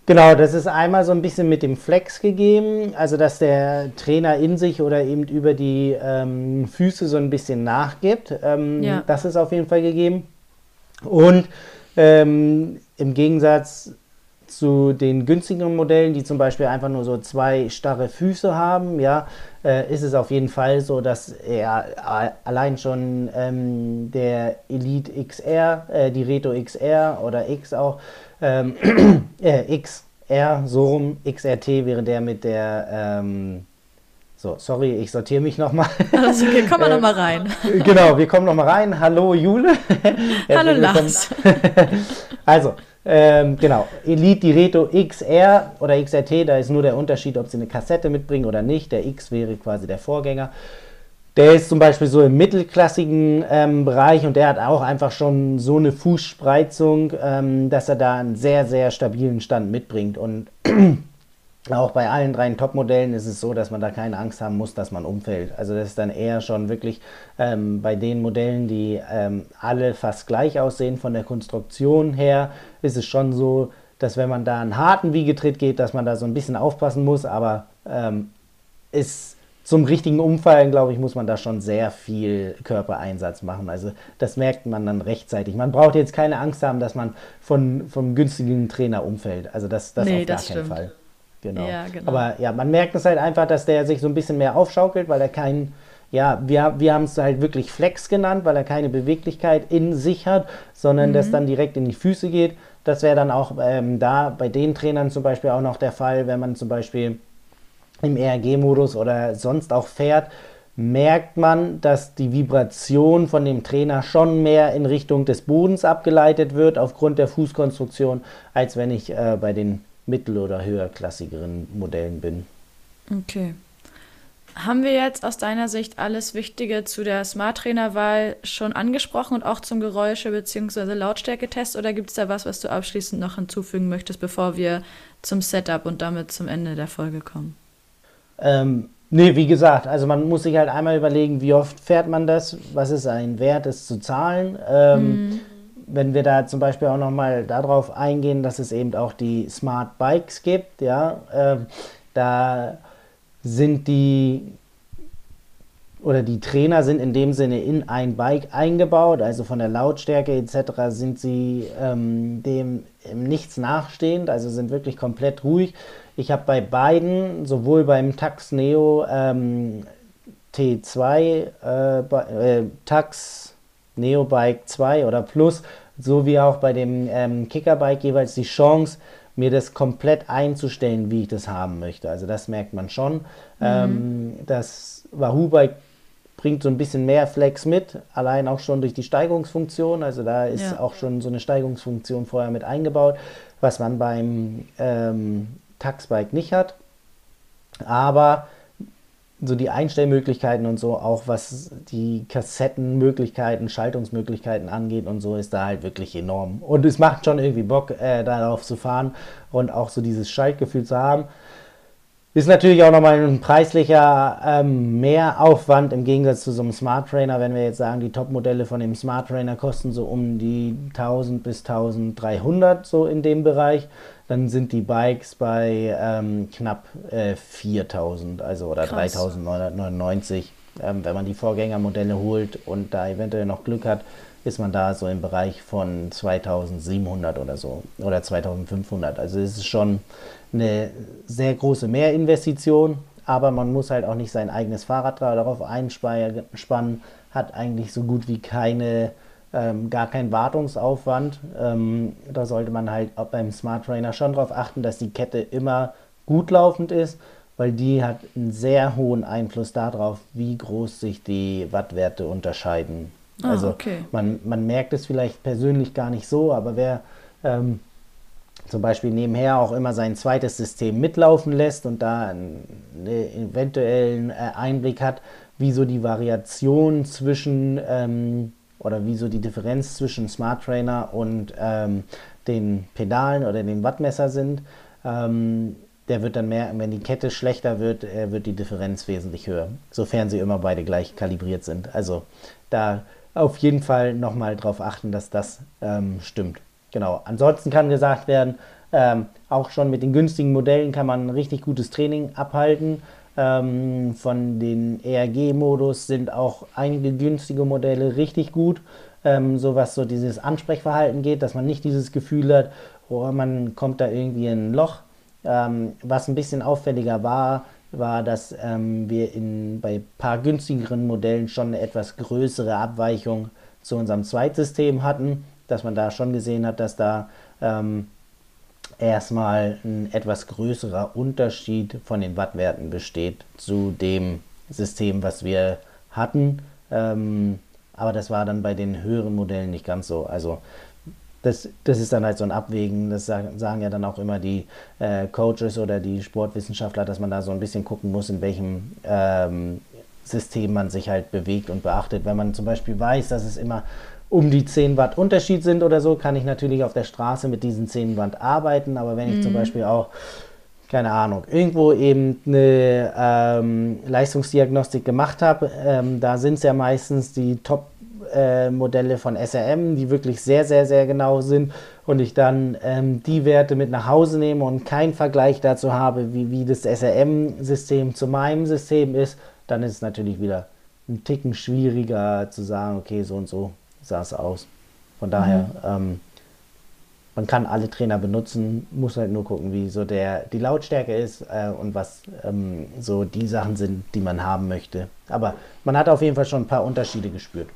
Genau, das ist einmal so ein bisschen mit dem Flex gegeben, also dass der Trainer in sich oder eben über die ähm, Füße so ein bisschen nachgibt. Ähm, ja. Das ist auf jeden Fall gegeben. Und ähm, im Gegensatz zu den günstigeren Modellen, die zum Beispiel einfach nur so zwei starre Füße haben, ja, äh, ist es auf jeden Fall so, dass er allein schon ähm, der Elite XR, äh, die Reto XR oder X auch, ähm, äh, XR, so rum, XRT wäre der mit der, ähm, so, sorry, ich sortiere mich nochmal. Also, wir kommen äh, nochmal rein. Genau, wir kommen nochmal rein. Hallo Jule. Hallo Lars. also, ähm, genau, Elite die Reto XR oder XRT, da ist nur der Unterschied, ob sie eine Kassette mitbringen oder nicht. Der X wäre quasi der Vorgänger. Der ist zum Beispiel so im mittelklassigen ähm, Bereich und der hat auch einfach schon so eine Fußspreizung, ähm, dass er da einen sehr, sehr stabilen Stand mitbringt. Und auch bei allen drei Top-Modellen ist es so, dass man da keine Angst haben muss, dass man umfällt. Also das ist dann eher schon wirklich ähm, bei den Modellen, die ähm, alle fast gleich aussehen von der Konstruktion her, ist es schon so, dass wenn man da einen harten Wiegetritt geht, dass man da so ein bisschen aufpassen muss, aber ähm, ist zum richtigen Umfallen, glaube ich, muss man da schon sehr viel Körpereinsatz machen. Also das merkt man dann rechtzeitig. Man braucht jetzt keine Angst haben, dass man von, vom günstigen Trainer umfällt. Also das, das nee, auf gar das keinen Fall. Genau. Ja, genau. Aber ja, man merkt es halt einfach, dass der sich so ein bisschen mehr aufschaukelt, weil er keinen, ja, wir, wir haben es halt wirklich Flex genannt, weil er keine Beweglichkeit in sich hat, sondern mhm. das dann direkt in die Füße geht. Das wäre dann auch ähm, da bei den Trainern zum Beispiel auch noch der Fall, wenn man zum Beispiel im ERG-Modus oder sonst auch fährt, merkt man, dass die Vibration von dem Trainer schon mehr in Richtung des Bodens abgeleitet wird aufgrund der Fußkonstruktion, als wenn ich äh, bei den mittel- oder höherklassigeren Modellen bin. Okay. Haben wir jetzt aus deiner Sicht alles Wichtige zu der Smart Trainer Wahl schon angesprochen und auch zum Geräusche- bzw. Lautstärketest oder gibt es da was, was du abschließend noch hinzufügen möchtest, bevor wir zum Setup und damit zum Ende der Folge kommen? Ähm, nee, wie gesagt, also man muss sich halt einmal überlegen, wie oft fährt man das, was ist ein Wert, es zu zahlen. Ähm, mhm wenn wir da zum Beispiel auch nochmal darauf eingehen, dass es eben auch die Smart Bikes gibt, ja, äh, da sind die oder die Trainer sind in dem Sinne in ein Bike eingebaut, also von der Lautstärke etc. sind sie ähm, dem nichts nachstehend, also sind wirklich komplett ruhig. Ich habe bei beiden, sowohl beim Tax Neo ähm, T2, äh, äh, Tax Neo Bike 2 oder Plus so wie auch bei dem ähm, Kickerbike jeweils die Chance, mir das komplett einzustellen, wie ich das haben möchte. Also das merkt man schon. Mhm. Ähm, das Wahoo-Bike bringt so ein bisschen mehr Flex mit, allein auch schon durch die Steigungsfunktion. Also da ist ja. auch schon so eine Steigungsfunktion vorher mit eingebaut, was man beim ähm, Taxbike nicht hat. Aber so die Einstellmöglichkeiten und so, auch was die Kassettenmöglichkeiten, Schaltungsmöglichkeiten angeht und so, ist da halt wirklich enorm. Und es macht schon irgendwie Bock, äh, darauf zu fahren und auch so dieses Schaltgefühl zu haben. Ist natürlich auch nochmal ein preislicher ähm, Mehraufwand im Gegensatz zu so einem Smart Trainer. Wenn wir jetzt sagen, die Top-Modelle von dem Smart Trainer kosten so um die 1000 bis 1300 so in dem Bereich, dann sind die Bikes bei ähm, knapp äh, 4000, also oder Krass. 3999. Ähm, wenn man die Vorgängermodelle holt und da eventuell noch Glück hat, ist man da so im Bereich von 2700 oder so oder 2500. Also es ist schon eine sehr große Mehrinvestition, aber man muss halt auch nicht sein eigenes Fahrrad darauf einspannen, hat eigentlich so gut wie keine, ähm, gar keinen Wartungsaufwand. Ähm, da sollte man halt auch beim Smart Trainer schon darauf achten, dass die Kette immer gut laufend ist, weil die hat einen sehr hohen Einfluss darauf, wie groß sich die Wattwerte unterscheiden. Ah, also okay. man, man merkt es vielleicht persönlich gar nicht so, aber wer ähm, zum Beispiel nebenher auch immer sein zweites System mitlaufen lässt und da einen, eventuellen äh, Einblick hat, wie so die Variation zwischen ähm, oder wie so die Differenz zwischen Smart Trainer und ähm, den Pedalen oder dem Wattmesser sind. Ähm, der wird dann merken, wenn die Kette schlechter wird, äh, wird die Differenz wesentlich höher, sofern sie immer beide gleich kalibriert sind. Also da auf jeden Fall nochmal darauf achten, dass das ähm, stimmt. Genau. Ansonsten kann gesagt werden, ähm, auch schon mit den günstigen Modellen kann man ein richtig gutes Training abhalten. Ähm, von den ERG-Modus sind auch einige günstige Modelle richtig gut. Ähm, so was so dieses Ansprechverhalten geht, dass man nicht dieses Gefühl hat, oh, man kommt da irgendwie in ein Loch. Ähm, was ein bisschen auffälliger war, war, dass ähm, wir in, bei ein paar günstigeren Modellen schon eine etwas größere Abweichung zu unserem Zweitsystem hatten dass man da schon gesehen hat, dass da ähm, erstmal ein etwas größerer Unterschied von den Wattwerten besteht zu dem System, was wir hatten. Ähm, aber das war dann bei den höheren Modellen nicht ganz so. Also das, das ist dann halt so ein Abwägen, das sagen, ja dann auch immer die äh, Coaches oder die Sportwissenschaftler, dass man da so ein bisschen gucken muss, in welchem ähm, System man sich halt bewegt und beachtet. Wenn man zum Beispiel weiß, dass es immer um die 10 Watt Unterschied sind oder so, kann ich natürlich auf der Straße mit diesen 10 Watt arbeiten. Aber wenn ich mhm. zum Beispiel auch, keine Ahnung, irgendwo eben eine ähm, Leistungsdiagnostik gemacht habe, ähm, da sind es ja meistens die Top-Modelle äh, von SRM, die wirklich sehr, sehr, sehr genau sind und ich dann ähm, die Werte mit nach Hause nehme und keinen Vergleich dazu habe, wie, wie das SRM-System zu meinem System ist, dann ist es natürlich wieder ein Ticken schwieriger zu sagen, okay, so und so sah es aus. Von daher, mhm. ähm, man kann alle Trainer benutzen, muss halt nur gucken, wie so der, die Lautstärke ist äh, und was ähm, so die Sachen sind, die man haben möchte. Aber man hat auf jeden Fall schon ein paar Unterschiede gespürt.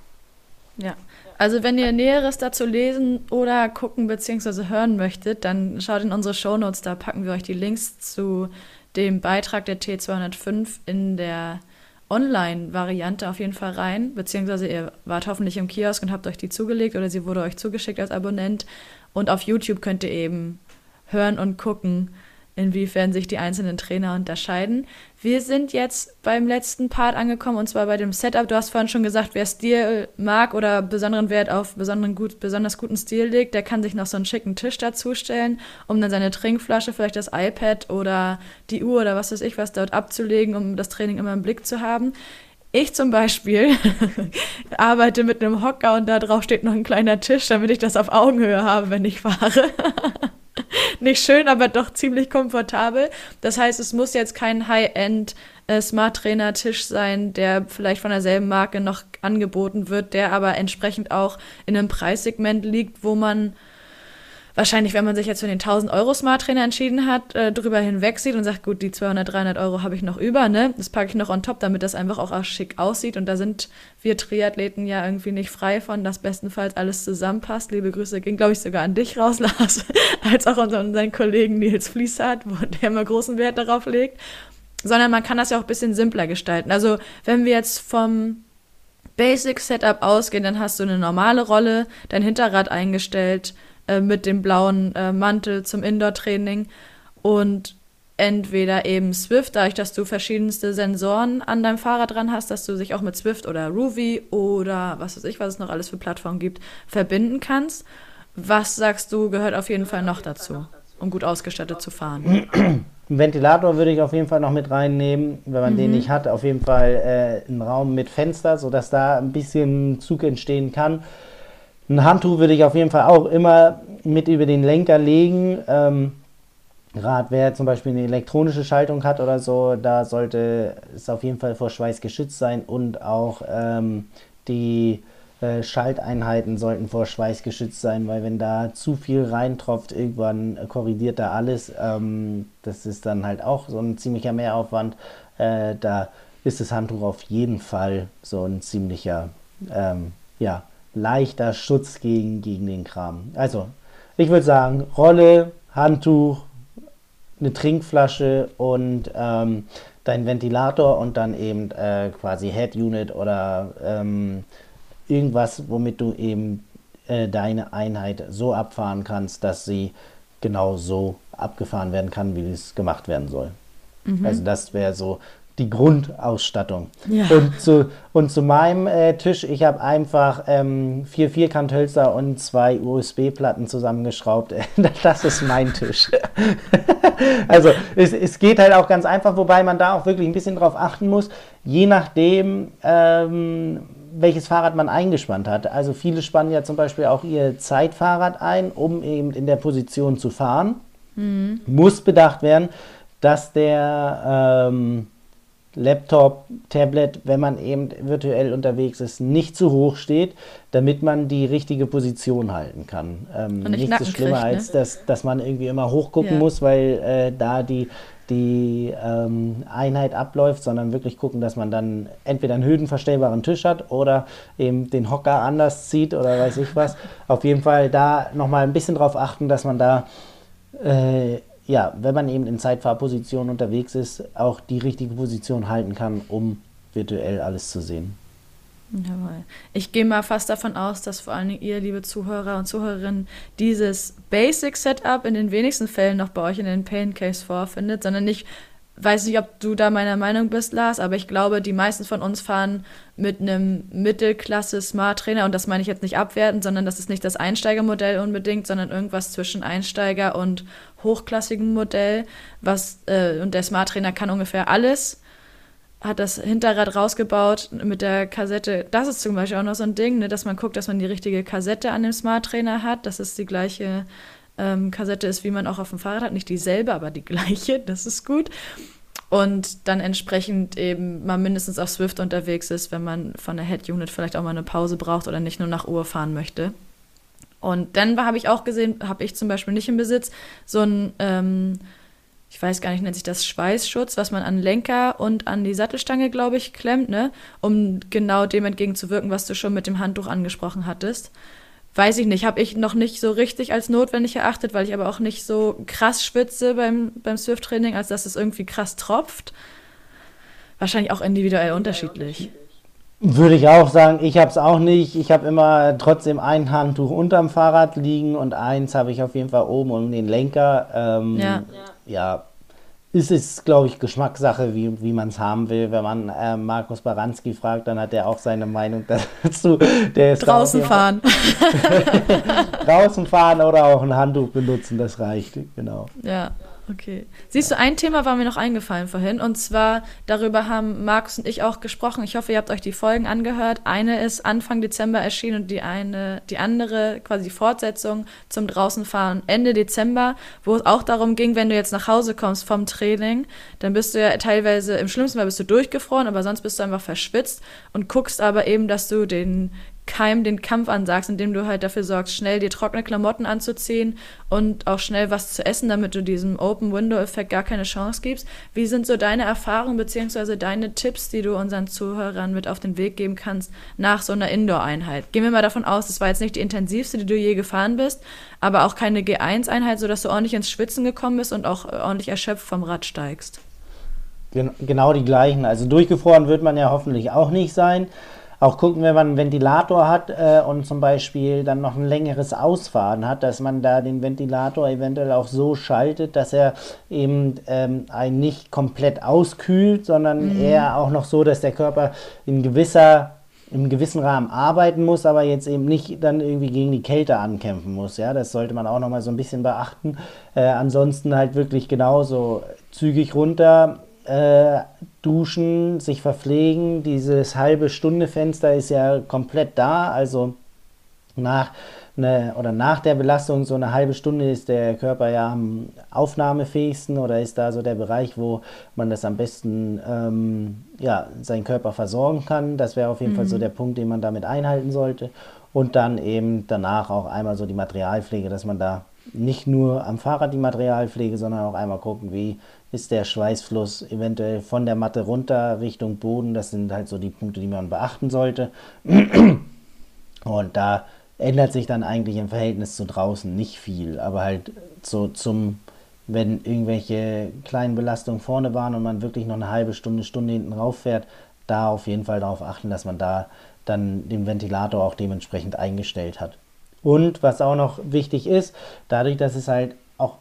Ja, also wenn ihr Näheres dazu lesen oder gucken bzw. hören möchtet, dann schaut in unsere Shownotes, da packen wir euch die Links zu dem Beitrag der T205 in der Online-Variante auf jeden Fall rein, beziehungsweise ihr wart hoffentlich im Kiosk und habt euch die zugelegt oder sie wurde euch zugeschickt als Abonnent. Und auf YouTube könnt ihr eben hören und gucken, inwiefern sich die einzelnen Trainer unterscheiden. Wir sind jetzt beim letzten Part angekommen und zwar bei dem Setup. Du hast vorhin schon gesagt, wer Stil mag oder besonderen Wert auf besonderen gut, besonders guten Stil legt, der kann sich noch so einen schicken Tisch dazustellen, um dann seine Trinkflasche, vielleicht das iPad oder die Uhr oder was weiß ich was dort abzulegen, um das Training immer im Blick zu haben. Ich zum Beispiel arbeite mit einem Hocker und da drauf steht noch ein kleiner Tisch, damit ich das auf Augenhöhe habe, wenn ich fahre. nicht schön, aber doch ziemlich komfortabel. Das heißt, es muss jetzt kein High-End äh, Smart Trainer Tisch sein, der vielleicht von derselben Marke noch angeboten wird, der aber entsprechend auch in einem Preissegment liegt, wo man wahrscheinlich, wenn man sich jetzt für den 1000 Euro Smart Trainer entschieden hat, äh, drüber hinweg sieht und sagt, gut, die 200, 300 Euro habe ich noch über, ne? Das packe ich noch on top, damit das einfach auch schick aussieht. Und da sind wir Triathleten ja irgendwie nicht frei von, dass bestenfalls alles zusammenpasst. Liebe Grüße gehen, glaube ich, sogar an dich raus, Lars, als auch unseren, unseren Kollegen Nils Fließhardt, wo der immer großen Wert darauf legt. Sondern man kann das ja auch ein bisschen simpler gestalten. Also, wenn wir jetzt vom Basic Setup ausgehen, dann hast du eine normale Rolle, dein Hinterrad eingestellt, äh, mit dem blauen äh, Mantel zum Indoor-Training und entweder eben Swift, dadurch, dass du verschiedenste Sensoren an deinem Fahrrad dran hast, dass du sich auch mit Swift oder Ruby oder was weiß ich, was es noch alles für Plattformen gibt, verbinden kannst. Was sagst du, gehört auf jeden Fall noch dazu? um gut ausgestattet zu fahren. Einen Ventilator würde ich auf jeden Fall noch mit reinnehmen, wenn man mhm. den nicht hat. Auf jeden Fall äh, einen Raum mit Fenster, sodass da ein bisschen Zug entstehen kann. Ein Handtuch würde ich auf jeden Fall auch immer mit über den Lenker legen. Ähm, Gerade wer zum Beispiel eine elektronische Schaltung hat oder so, da sollte es auf jeden Fall vor Schweiß geschützt sein und auch ähm, die äh, Schalteinheiten sollten vor Schweiß geschützt sein, weil wenn da zu viel reintropft, irgendwann korrigiert da alles. Ähm, das ist dann halt auch so ein ziemlicher Mehraufwand. Äh, da ist das Handtuch auf jeden Fall so ein ziemlicher, ähm, ja, leichter Schutz gegen, gegen den Kram. Also, ich würde sagen, Rolle, Handtuch, eine Trinkflasche und ähm, dein Ventilator und dann eben äh, quasi Head Unit oder ähm, irgendwas, womit du eben äh, deine Einheit so abfahren kannst, dass sie genau so abgefahren werden kann, wie es gemacht werden soll. Mhm. Also das wäre so die Grundausstattung. Ja. Und, zu, und zu meinem äh, Tisch, ich habe einfach ähm, vier Vierkanthölzer und zwei USB-Platten zusammengeschraubt. das ist mein Tisch. also es, es geht halt auch ganz einfach, wobei man da auch wirklich ein bisschen drauf achten muss, je nachdem, ähm, welches Fahrrad man eingespannt hat. Also viele spannen ja zum Beispiel auch ihr Zeitfahrrad ein, um eben in der Position zu fahren. Mhm. Muss bedacht werden, dass der ähm, Laptop, Tablet, wenn man eben virtuell unterwegs ist, nicht zu hoch steht, damit man die richtige Position halten kann. Ähm, nichts ist schlimmer, kriegt, ne? als dass, dass man irgendwie immer hochgucken ja. muss, weil äh, da die, die ähm, Einheit abläuft, sondern wirklich gucken, dass man dann entweder einen höhenverstellbaren Tisch hat oder eben den Hocker anders zieht oder weiß ich was. Auf jeden Fall da nochmal ein bisschen drauf achten, dass man da äh, ja, wenn man eben in Zeitfahrposition unterwegs ist, auch die richtige Position halten kann, um virtuell alles zu sehen. Jawohl. Ich gehe mal fast davon aus, dass vor allem ihr, liebe Zuhörer und Zuhörerinnen, dieses Basic Setup in den wenigsten Fällen noch bei euch in den Pain Case vorfindet, sondern nicht weiß nicht, ob du da meiner Meinung bist, Lars, aber ich glaube, die meisten von uns fahren mit einem Mittelklasse Smart Trainer und das meine ich jetzt nicht abwertend, sondern das ist nicht das Einsteigermodell unbedingt, sondern irgendwas zwischen Einsteiger und hochklassigem Modell, was äh, und der Smart Trainer kann ungefähr alles. Hat das Hinterrad rausgebaut mit der Kassette. Das ist zum Beispiel auch noch so ein Ding, ne, dass man guckt, dass man die richtige Kassette an dem Smart Trainer hat. Das ist die gleiche ähm, Kassette ist, wie man auch auf dem Fahrrad hat. Nicht dieselbe, aber die gleiche. Das ist gut. Und dann entsprechend eben mal mindestens auf Swift unterwegs ist, wenn man von der Head-Unit vielleicht auch mal eine Pause braucht oder nicht nur nach Uhr fahren möchte. Und dann habe ich auch gesehen, habe ich zum Beispiel nicht im Besitz, so ein, ähm, ich weiß gar nicht, nennt sich das Schweißschutz, was man an Lenker und an die Sattelstange, glaube ich, klemmt, ne? um genau dem entgegenzuwirken, was du schon mit dem Handtuch angesprochen hattest weiß ich nicht, habe ich noch nicht so richtig als notwendig erachtet, weil ich aber auch nicht so krass schwitze beim, beim Swift-Training, als dass es irgendwie krass tropft. Wahrscheinlich auch individuell unterschiedlich. Würde ich auch sagen, ich habe es auch nicht. Ich habe immer trotzdem ein Handtuch unterm Fahrrad liegen und eins habe ich auf jeden Fall oben um den Lenker. Ähm, ja. ja, ist es, glaube ich, Geschmackssache, wie, wie man es haben will. Wenn man äh, Markus Baranski fragt, dann hat er auch seine Meinung dazu. Der ist Draußen fahren. Draußen fahren oder auch ein Handtuch benutzen, das reicht, genau. Ja. Okay. Siehst du, ein Thema war mir noch eingefallen vorhin und zwar darüber haben Markus und ich auch gesprochen. Ich hoffe, ihr habt euch die Folgen angehört. Eine ist Anfang Dezember erschienen und die eine, die andere quasi die Fortsetzung zum Draußenfahren Ende Dezember, wo es auch darum ging, wenn du jetzt nach Hause kommst vom Training, dann bist du ja teilweise im schlimmsten Fall bist du durchgefroren, aber sonst bist du einfach verschwitzt und guckst aber eben, dass du den Keim den Kampf ansagst, indem du halt dafür sorgst, schnell dir trockene Klamotten anzuziehen und auch schnell was zu essen, damit du diesem Open-Window-Effekt gar keine Chance gibst. Wie sind so deine Erfahrungen bzw. deine Tipps, die du unseren Zuhörern mit auf den Weg geben kannst nach so einer Indoor-Einheit? Gehen wir mal davon aus, das war jetzt nicht die intensivste, die du je gefahren bist, aber auch keine G1-Einheit, sodass du ordentlich ins Schwitzen gekommen bist und auch ordentlich erschöpft vom Rad steigst. Genau die gleichen. Also durchgefroren wird man ja hoffentlich auch nicht sein auch gucken, wenn man einen Ventilator hat äh, und zum Beispiel dann noch ein längeres Ausfahren hat, dass man da den Ventilator eventuell auch so schaltet, dass er eben ähm, einen nicht komplett auskühlt, sondern mhm. eher auch noch so, dass der Körper in gewisser im gewissen Rahmen arbeiten muss, aber jetzt eben nicht dann irgendwie gegen die Kälte ankämpfen muss. Ja, das sollte man auch nochmal so ein bisschen beachten. Äh, ansonsten halt wirklich genauso zügig runter, äh, duschen, sich verpflegen. Dieses halbe Stunde Fenster ist ja komplett da, also nach eine, oder nach der Belastung so eine halbe Stunde ist der Körper ja am aufnahmefähigsten oder ist da so der Bereich, wo man das am besten ähm, ja, seinen Körper versorgen kann. Das wäre auf jeden mhm. Fall so mhm. der Punkt, den man damit einhalten sollte. Und dann eben danach auch einmal so die Materialpflege, dass man da nicht nur am Fahrrad die Materialpflege, sondern auch einmal gucken, wie ist der Schweißfluss eventuell von der Matte runter Richtung Boden. Das sind halt so die Punkte, die man beachten sollte. Und da ändert sich dann eigentlich im Verhältnis zu draußen nicht viel. Aber halt so zum, wenn irgendwelche kleinen Belastungen vorne waren und man wirklich noch eine halbe Stunde, Stunde hinten rauf fährt, da auf jeden Fall darauf achten, dass man da dann den Ventilator auch dementsprechend eingestellt hat. Und was auch noch wichtig ist, dadurch, dass es halt auch,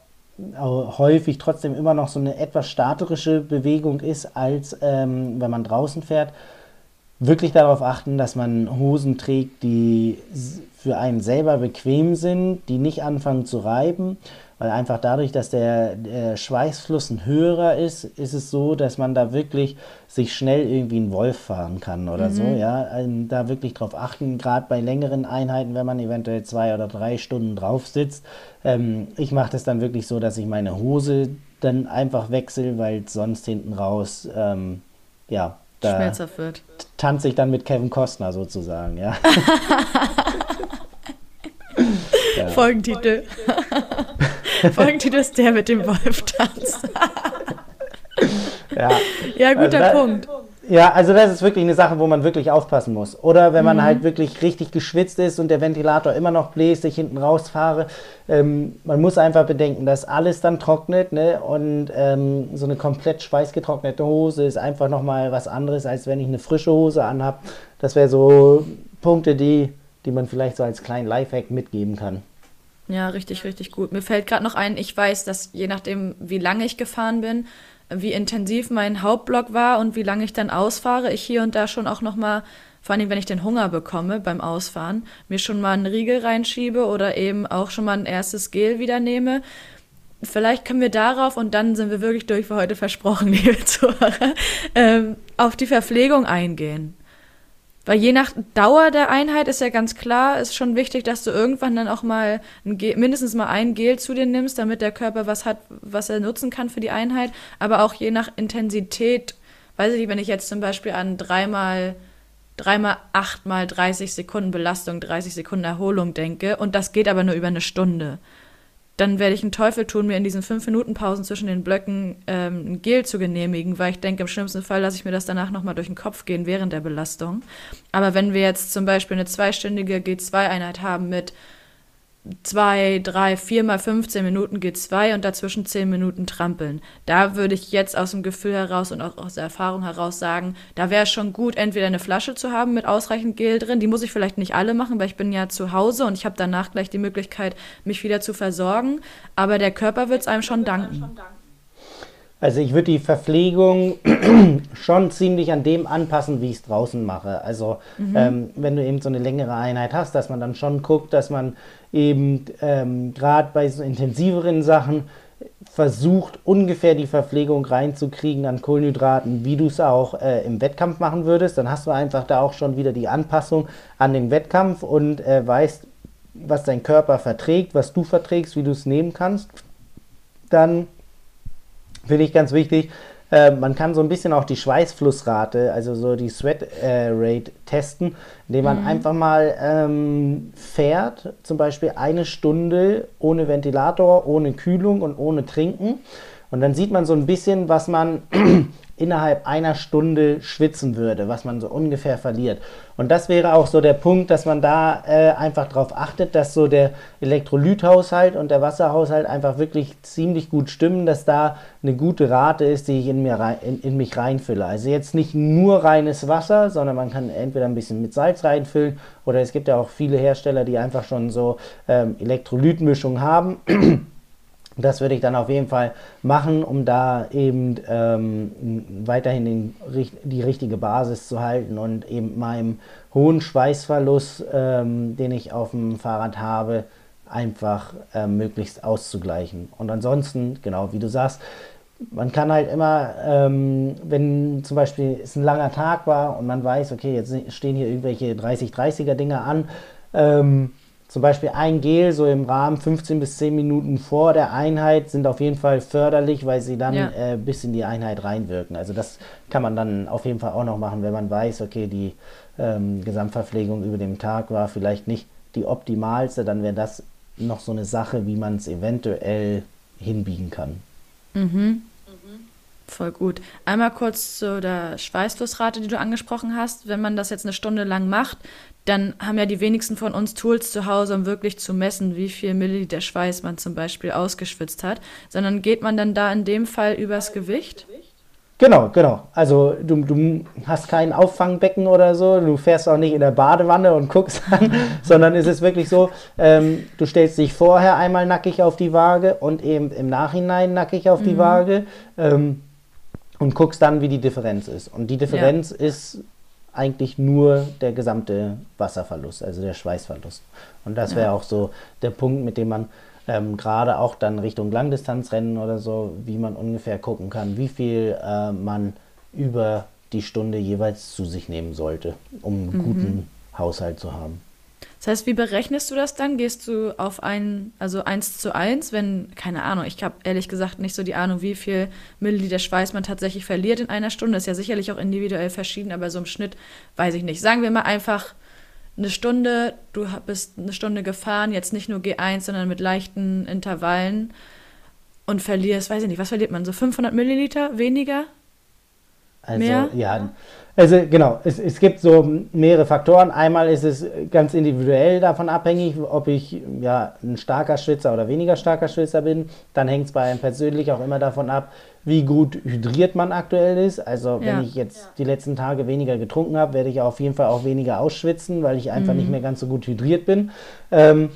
auch häufig trotzdem immer noch so eine etwas statische Bewegung ist, als ähm, wenn man draußen fährt, wirklich darauf achten, dass man Hosen trägt, die für einen selber bequem sind, die nicht anfangen zu reiben, weil einfach dadurch, dass der, der, Schweißfluss ein höherer ist, ist es so, dass man da wirklich sich schnell irgendwie einen Wolf fahren kann oder mhm. so, ja, also da wirklich drauf achten, gerade bei längeren Einheiten, wenn man eventuell zwei oder drei Stunden drauf sitzt. Ähm, ich mache das dann wirklich so, dass ich meine Hose dann einfach wechsle, weil sonst hinten raus, ähm, ja, da schmerzhaft wird. Tanze ich dann mit Kevin Costner sozusagen, ja. Ja. Folgentitel. Folgentitel ist der mit dem Wolf tanzt. ja. ja, guter also Punkt. Ja, also das ist wirklich eine Sache, wo man wirklich aufpassen muss. Oder wenn man mhm. halt wirklich richtig geschwitzt ist und der Ventilator immer noch bläst, ich hinten rausfahre. Ähm, man muss einfach bedenken, dass alles dann trocknet. Ne? Und ähm, so eine komplett schweißgetrocknete Hose ist einfach nochmal was anderes, als wenn ich eine frische Hose anhabe. Das wäre so Punkte, die die man vielleicht so als kleinen Lifehack mitgeben kann. Ja, richtig, richtig gut. Mir fällt gerade noch ein, ich weiß, dass je nachdem, wie lange ich gefahren bin, wie intensiv mein Hauptblock war und wie lange ich dann ausfahre, ich hier und da schon auch noch mal, vor allem wenn ich den Hunger bekomme beim Ausfahren, mir schon mal einen Riegel reinschiebe oder eben auch schon mal ein erstes Gel wieder nehme. Vielleicht können wir darauf, und dann sind wir wirklich durch für heute versprochen, liebe Zuhörer, ähm, auf die Verpflegung eingehen. Weil je nach Dauer der Einheit ist ja ganz klar, ist schon wichtig, dass du irgendwann dann auch mal mindestens mal ein Gel zu dir nimmst, damit der Körper was hat, was er nutzen kann für die Einheit. Aber auch je nach Intensität, weiß ich nicht, wenn ich jetzt zum Beispiel an dreimal, dreimal achtmal 30 Sekunden Belastung, 30 Sekunden Erholung denke und das geht aber nur über eine Stunde dann werde ich einen Teufel tun, mir in diesen fünf Minuten Pausen zwischen den Blöcken ähm, ein Gel zu genehmigen, weil ich denke, im schlimmsten Fall lasse ich mir das danach nochmal durch den Kopf gehen während der Belastung. Aber wenn wir jetzt zum Beispiel eine zweistündige G2-Einheit haben mit zwei, drei, vier mal 15 Minuten G2 und dazwischen 10 Minuten trampeln. Da würde ich jetzt aus dem Gefühl heraus und auch aus der Erfahrung heraus sagen, da wäre es schon gut, entweder eine Flasche zu haben mit ausreichend Gel drin. Die muss ich vielleicht nicht alle machen, weil ich bin ja zu Hause und ich habe danach gleich die Möglichkeit, mich wieder zu versorgen. Aber der Körper wird es einem schon danken. Also ich würde die Verpflegung schon ziemlich an dem anpassen, wie ich es draußen mache. Also mhm. ähm, wenn du eben so eine längere Einheit hast, dass man dann schon guckt, dass man eben ähm, gerade bei so intensiveren Sachen versucht, ungefähr die Verpflegung reinzukriegen an Kohlenhydraten, wie du es auch äh, im Wettkampf machen würdest. Dann hast du einfach da auch schon wieder die Anpassung an den Wettkampf und äh, weißt, was dein Körper verträgt, was du verträgst, wie du es nehmen kannst. Dann finde ich ganz wichtig. Äh, man kann so ein bisschen auch die Schweißflussrate, also so die Sweat äh, Rate testen, indem man mhm. einfach mal ähm, fährt, zum Beispiel eine Stunde ohne Ventilator, ohne Kühlung und ohne Trinken. Und dann sieht man so ein bisschen, was man innerhalb einer Stunde schwitzen würde, was man so ungefähr verliert. Und das wäre auch so der Punkt, dass man da äh, einfach darauf achtet, dass so der Elektrolythaushalt und der Wasserhaushalt einfach wirklich ziemlich gut stimmen, dass da eine gute Rate ist, die ich in, mir rein, in, in mich reinfülle. Also jetzt nicht nur reines Wasser, sondern man kann entweder ein bisschen mit Salz reinfüllen oder es gibt ja auch viele Hersteller, die einfach schon so ähm, Elektrolytmischung haben. Das würde ich dann auf jeden Fall machen, um da eben ähm, weiterhin den, die richtige Basis zu halten und eben meinem hohen Schweißverlust, ähm, den ich auf dem Fahrrad habe, einfach äh, möglichst auszugleichen. Und ansonsten, genau wie du sagst, man kann halt immer, ähm, wenn zum Beispiel es ein langer Tag war und man weiß, okay, jetzt stehen hier irgendwelche 30-30er Dinger an, ähm, zum Beispiel ein Gel so im Rahmen 15 bis 10 Minuten vor der Einheit sind auf jeden Fall förderlich, weil sie dann ja. äh, bis in die Einheit reinwirken. Also das kann man dann auf jeden Fall auch noch machen, wenn man weiß, okay, die ähm, Gesamtverpflegung über den Tag war vielleicht nicht die optimalste, dann wäre das noch so eine Sache, wie man es eventuell hinbiegen kann. Mhm. Voll gut. Einmal kurz zu der Schweißflussrate, die du angesprochen hast. Wenn man das jetzt eine Stunde lang macht, dann haben ja die wenigsten von uns Tools zu Hause, um wirklich zu messen, wie viel Milliliter Schweiß man zum Beispiel ausgeschwitzt hat, sondern geht man dann da in dem Fall übers Gewicht? Genau, genau. Also du, du hast kein Auffangbecken oder so, du fährst auch nicht in der Badewanne und guckst an, sondern es ist wirklich so, ähm, du stellst dich vorher einmal nackig auf die Waage und eben im Nachhinein nackig auf die mhm. Waage ähm, und guckst dann, wie die Differenz ist. Und die Differenz ja. ist eigentlich nur der gesamte Wasserverlust, also der Schweißverlust. Und das wäre ja. auch so der Punkt, mit dem man ähm, gerade auch dann Richtung Langdistanzrennen oder so, wie man ungefähr gucken kann, wie viel äh, man über die Stunde jeweils zu sich nehmen sollte, um einen mhm. guten Haushalt zu haben. Das heißt, wie berechnest du das dann? Gehst du auf ein, also eins zu eins, wenn, keine Ahnung, ich habe ehrlich gesagt nicht so die Ahnung, wie viel Milliliter Schweiß man tatsächlich verliert in einer Stunde. Ist ja sicherlich auch individuell verschieden, aber so im Schnitt weiß ich nicht. Sagen wir mal einfach eine Stunde, du bist eine Stunde gefahren, jetzt nicht nur G1, sondern mit leichten Intervallen und verlierst, weiß ich nicht, was verliert man, so 500 Milliliter weniger? Also, Mehr? ja, also genau, es, es gibt so mehrere Faktoren. Einmal ist es ganz individuell davon abhängig, ob ich ja ein starker Schwitzer oder weniger starker Schwitzer bin. Dann hängt es bei einem persönlich auch immer davon ab, wie gut hydriert man aktuell ist. Also wenn ja. ich jetzt ja. die letzten Tage weniger getrunken habe, werde ich auf jeden Fall auch weniger ausschwitzen, weil ich einfach mhm. nicht mehr ganz so gut hydriert bin. Ähm,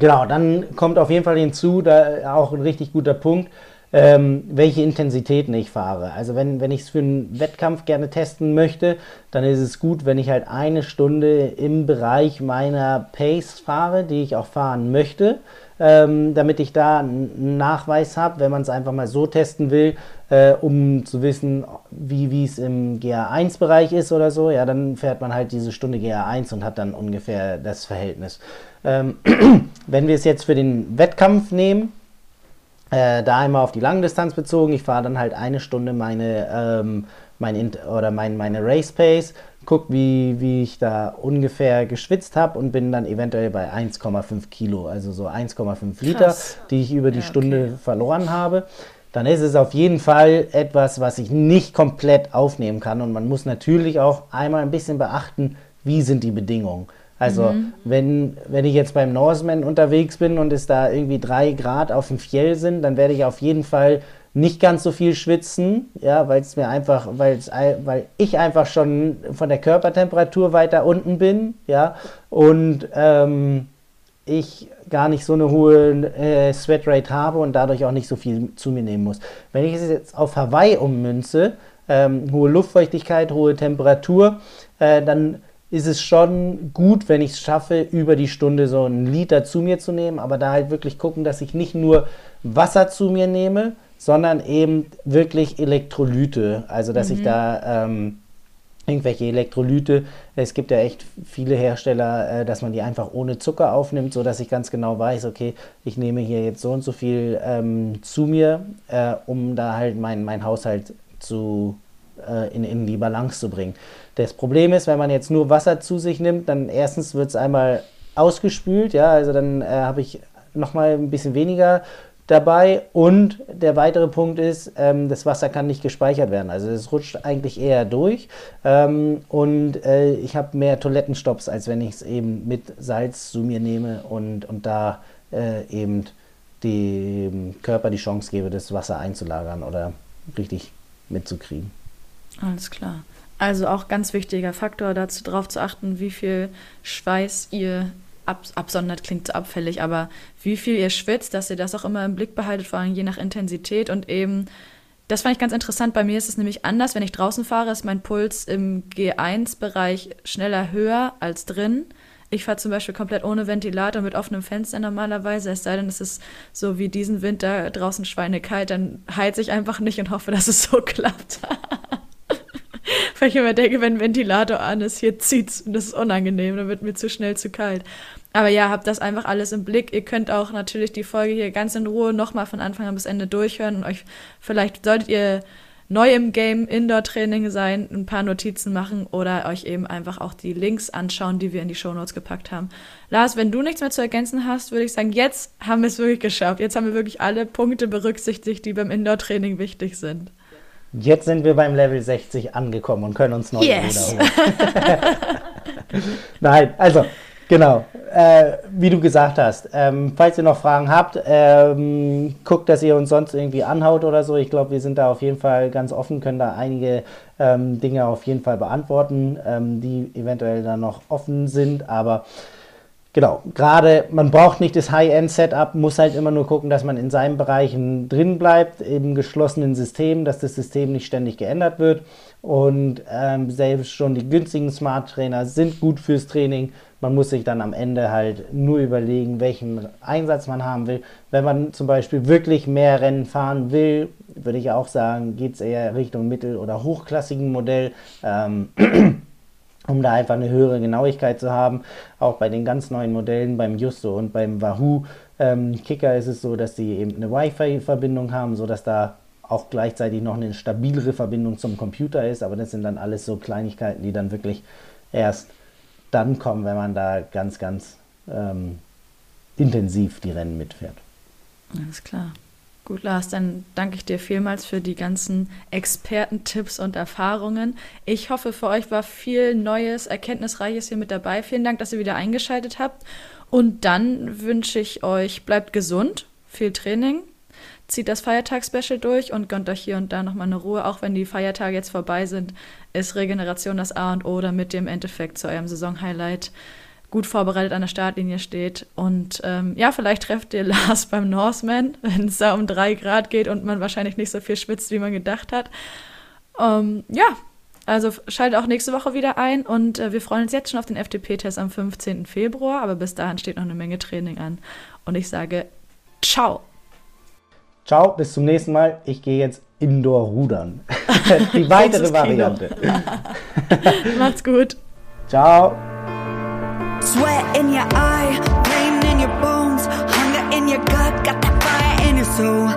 genau, dann kommt auf jeden Fall hinzu, da auch ein richtig guter Punkt ähm, welche Intensitäten ich fahre. Also wenn, wenn ich es für einen Wettkampf gerne testen möchte, dann ist es gut, wenn ich halt eine Stunde im Bereich meiner Pace fahre, die ich auch fahren möchte. Ähm, damit ich da einen Nachweis habe, wenn man es einfach mal so testen will, äh, um zu wissen, wie es im GA1-Bereich ist oder so, ja, dann fährt man halt diese Stunde GA1 und hat dann ungefähr das Verhältnis. Ähm, wenn wir es jetzt für den Wettkampf nehmen, äh, da einmal auf die Langdistanz bezogen. Ich fahre dann halt eine Stunde meine, ähm, mein oder mein, meine Race Pace, guck, wie, wie ich da ungefähr geschwitzt habe und bin dann eventuell bei 1,5 Kilo, also so 1,5 Liter, die ich über die ja, Stunde okay. verloren habe. Dann ist es auf jeden Fall etwas, was ich nicht komplett aufnehmen kann. Und man muss natürlich auch einmal ein bisschen beachten, wie sind die Bedingungen. Also mhm. wenn, wenn ich jetzt beim Norseman unterwegs bin und es da irgendwie drei Grad auf dem Fjell sind, dann werde ich auf jeden Fall nicht ganz so viel schwitzen, ja, weil es mir einfach, weil ich einfach schon von der Körpertemperatur weiter unten bin, ja, und ähm, ich gar nicht so eine hohe äh, Sweatrate habe und dadurch auch nicht so viel zu mir nehmen muss. Wenn ich es jetzt auf Hawaii ummünze, ähm, hohe Luftfeuchtigkeit, hohe Temperatur, äh, dann ist es schon gut, wenn ich es schaffe, über die Stunde so einen Liter zu mir zu nehmen, aber da halt wirklich gucken, dass ich nicht nur Wasser zu mir nehme, sondern eben wirklich Elektrolyte. Also, dass mhm. ich da ähm, irgendwelche Elektrolyte, es gibt ja echt viele Hersteller, äh, dass man die einfach ohne Zucker aufnimmt, sodass ich ganz genau weiß, okay, ich nehme hier jetzt so und so viel ähm, zu mir, äh, um da halt meinen mein Haushalt zu, äh, in, in die Balance zu bringen. Das Problem ist, wenn man jetzt nur Wasser zu sich nimmt, dann erstens wird es einmal ausgespült, ja, also dann äh, habe ich nochmal ein bisschen weniger dabei und der weitere Punkt ist, ähm, das Wasser kann nicht gespeichert werden, also es rutscht eigentlich eher durch ähm, und äh, ich habe mehr Toilettenstops, als wenn ich es eben mit Salz zu mir nehme und, und da äh, eben dem Körper die Chance gebe, das Wasser einzulagern oder richtig mitzukriegen. Alles klar. Also auch ganz wichtiger Faktor, dazu darauf zu achten, wie viel Schweiß ihr ab, absondert, klingt so abfällig, aber wie viel ihr schwitzt, dass ihr das auch immer im Blick behaltet, vor allem je nach Intensität und eben das fand ich ganz interessant. Bei mir ist es nämlich anders. Wenn ich draußen fahre, ist mein Puls im G1-Bereich schneller höher als drin. Ich fahre zum Beispiel komplett ohne Ventilator mit offenem Fenster normalerweise. Es sei denn, es ist so wie diesen Winter draußen schweinekalt, dann heiz ich einfach nicht und hoffe, dass es so klappt. Weil ich immer denke, wenn ein Ventilator an ist, hier zieht's und das ist unangenehm, dann wird mir zu schnell zu kalt. Aber ja, habt das einfach alles im Blick. Ihr könnt auch natürlich die Folge hier ganz in Ruhe nochmal von Anfang an bis Ende durchhören und euch vielleicht solltet ihr neu im Game Indoor-Training sein, ein paar Notizen machen oder euch eben einfach auch die Links anschauen, die wir in die Shownotes gepackt haben. Lars, wenn du nichts mehr zu ergänzen hast, würde ich sagen, jetzt haben wir es wirklich geschafft. Jetzt haben wir wirklich alle Punkte berücksichtigt, die beim Indoor-Training wichtig sind. Jetzt sind wir beim Level 60 angekommen und können uns neu yes. wiederholen. Nein, also Genau, äh, wie du gesagt hast. Ähm, falls ihr noch Fragen habt, ähm, guckt, dass ihr uns sonst irgendwie anhaut oder so. Ich glaube, wir sind da auf jeden Fall ganz offen, können da einige ähm, Dinge auf jeden Fall beantworten, ähm, die eventuell da noch offen sind. Aber genau, gerade man braucht nicht das High-End-Setup, muss halt immer nur gucken, dass man in seinen Bereichen drin bleibt, im geschlossenen System, dass das System nicht ständig geändert wird. Und ähm, selbst schon die günstigen Smart Trainer sind gut fürs Training man muss sich dann am Ende halt nur überlegen, welchen Einsatz man haben will. Wenn man zum Beispiel wirklich mehr Rennen fahren will, würde ich auch sagen, geht es eher Richtung mittel- oder hochklassigen Modell. Ähm, um da einfach eine höhere Genauigkeit zu haben. Auch bei den ganz neuen Modellen, beim Justo und beim Wahoo ähm, Kicker ist es so, dass sie eben eine Wi-Fi-Verbindung haben, sodass da auch gleichzeitig noch eine stabilere Verbindung zum Computer ist. Aber das sind dann alles so Kleinigkeiten, die dann wirklich erst dann kommen, wenn man da ganz, ganz ähm, intensiv die Rennen mitfährt. Alles klar. Gut, Lars, dann danke ich dir vielmals für die ganzen Expertentipps und Erfahrungen. Ich hoffe, für euch war viel Neues, Erkenntnisreiches hier mit dabei. Vielen Dank, dass ihr wieder eingeschaltet habt. Und dann wünsche ich euch, bleibt gesund, viel Training, zieht das Feiertagsspecial durch und gönnt euch hier und da nochmal eine Ruhe. Auch wenn die Feiertage jetzt vorbei sind, ist Regeneration das A und O, damit ihr im Endeffekt zu eurem Saisonhighlight gut vorbereitet an der Startlinie steht. Und ähm, ja, vielleicht trefft ihr Lars beim Norseman, wenn es da um drei Grad geht und man wahrscheinlich nicht so viel schwitzt, wie man gedacht hat. Ähm, ja, also schaltet auch nächste Woche wieder ein und äh, wir freuen uns jetzt schon auf den FDP-Test am 15. Februar, aber bis dahin steht noch eine Menge Training an. Und ich sage, ciao! Ciao, bis zum nächsten Mal. Ich gehe jetzt Indoor rudern. Die weitere Variante. Macht's gut. Ciao. Sweat in your eye, pain in your bones, hunger in your gut, got that fire in your soul,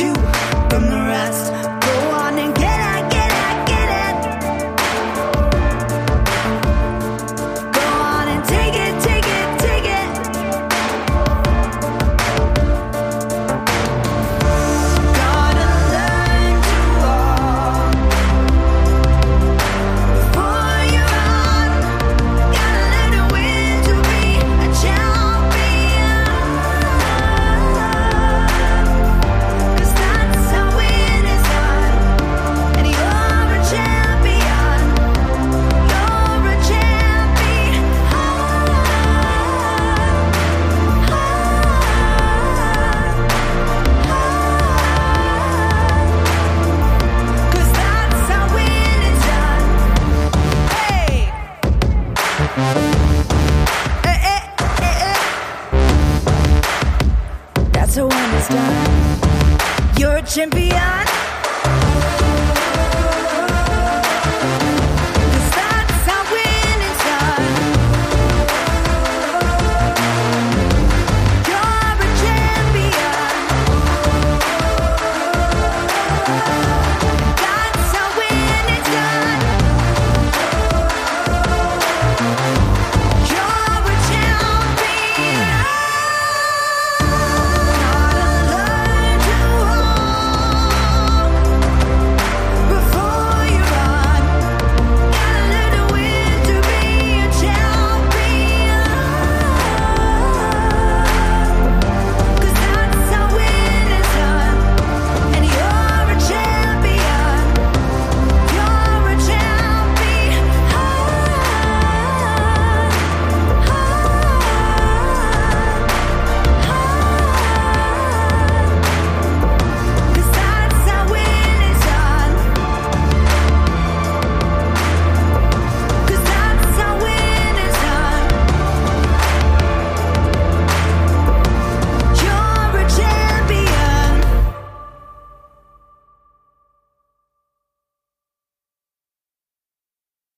you.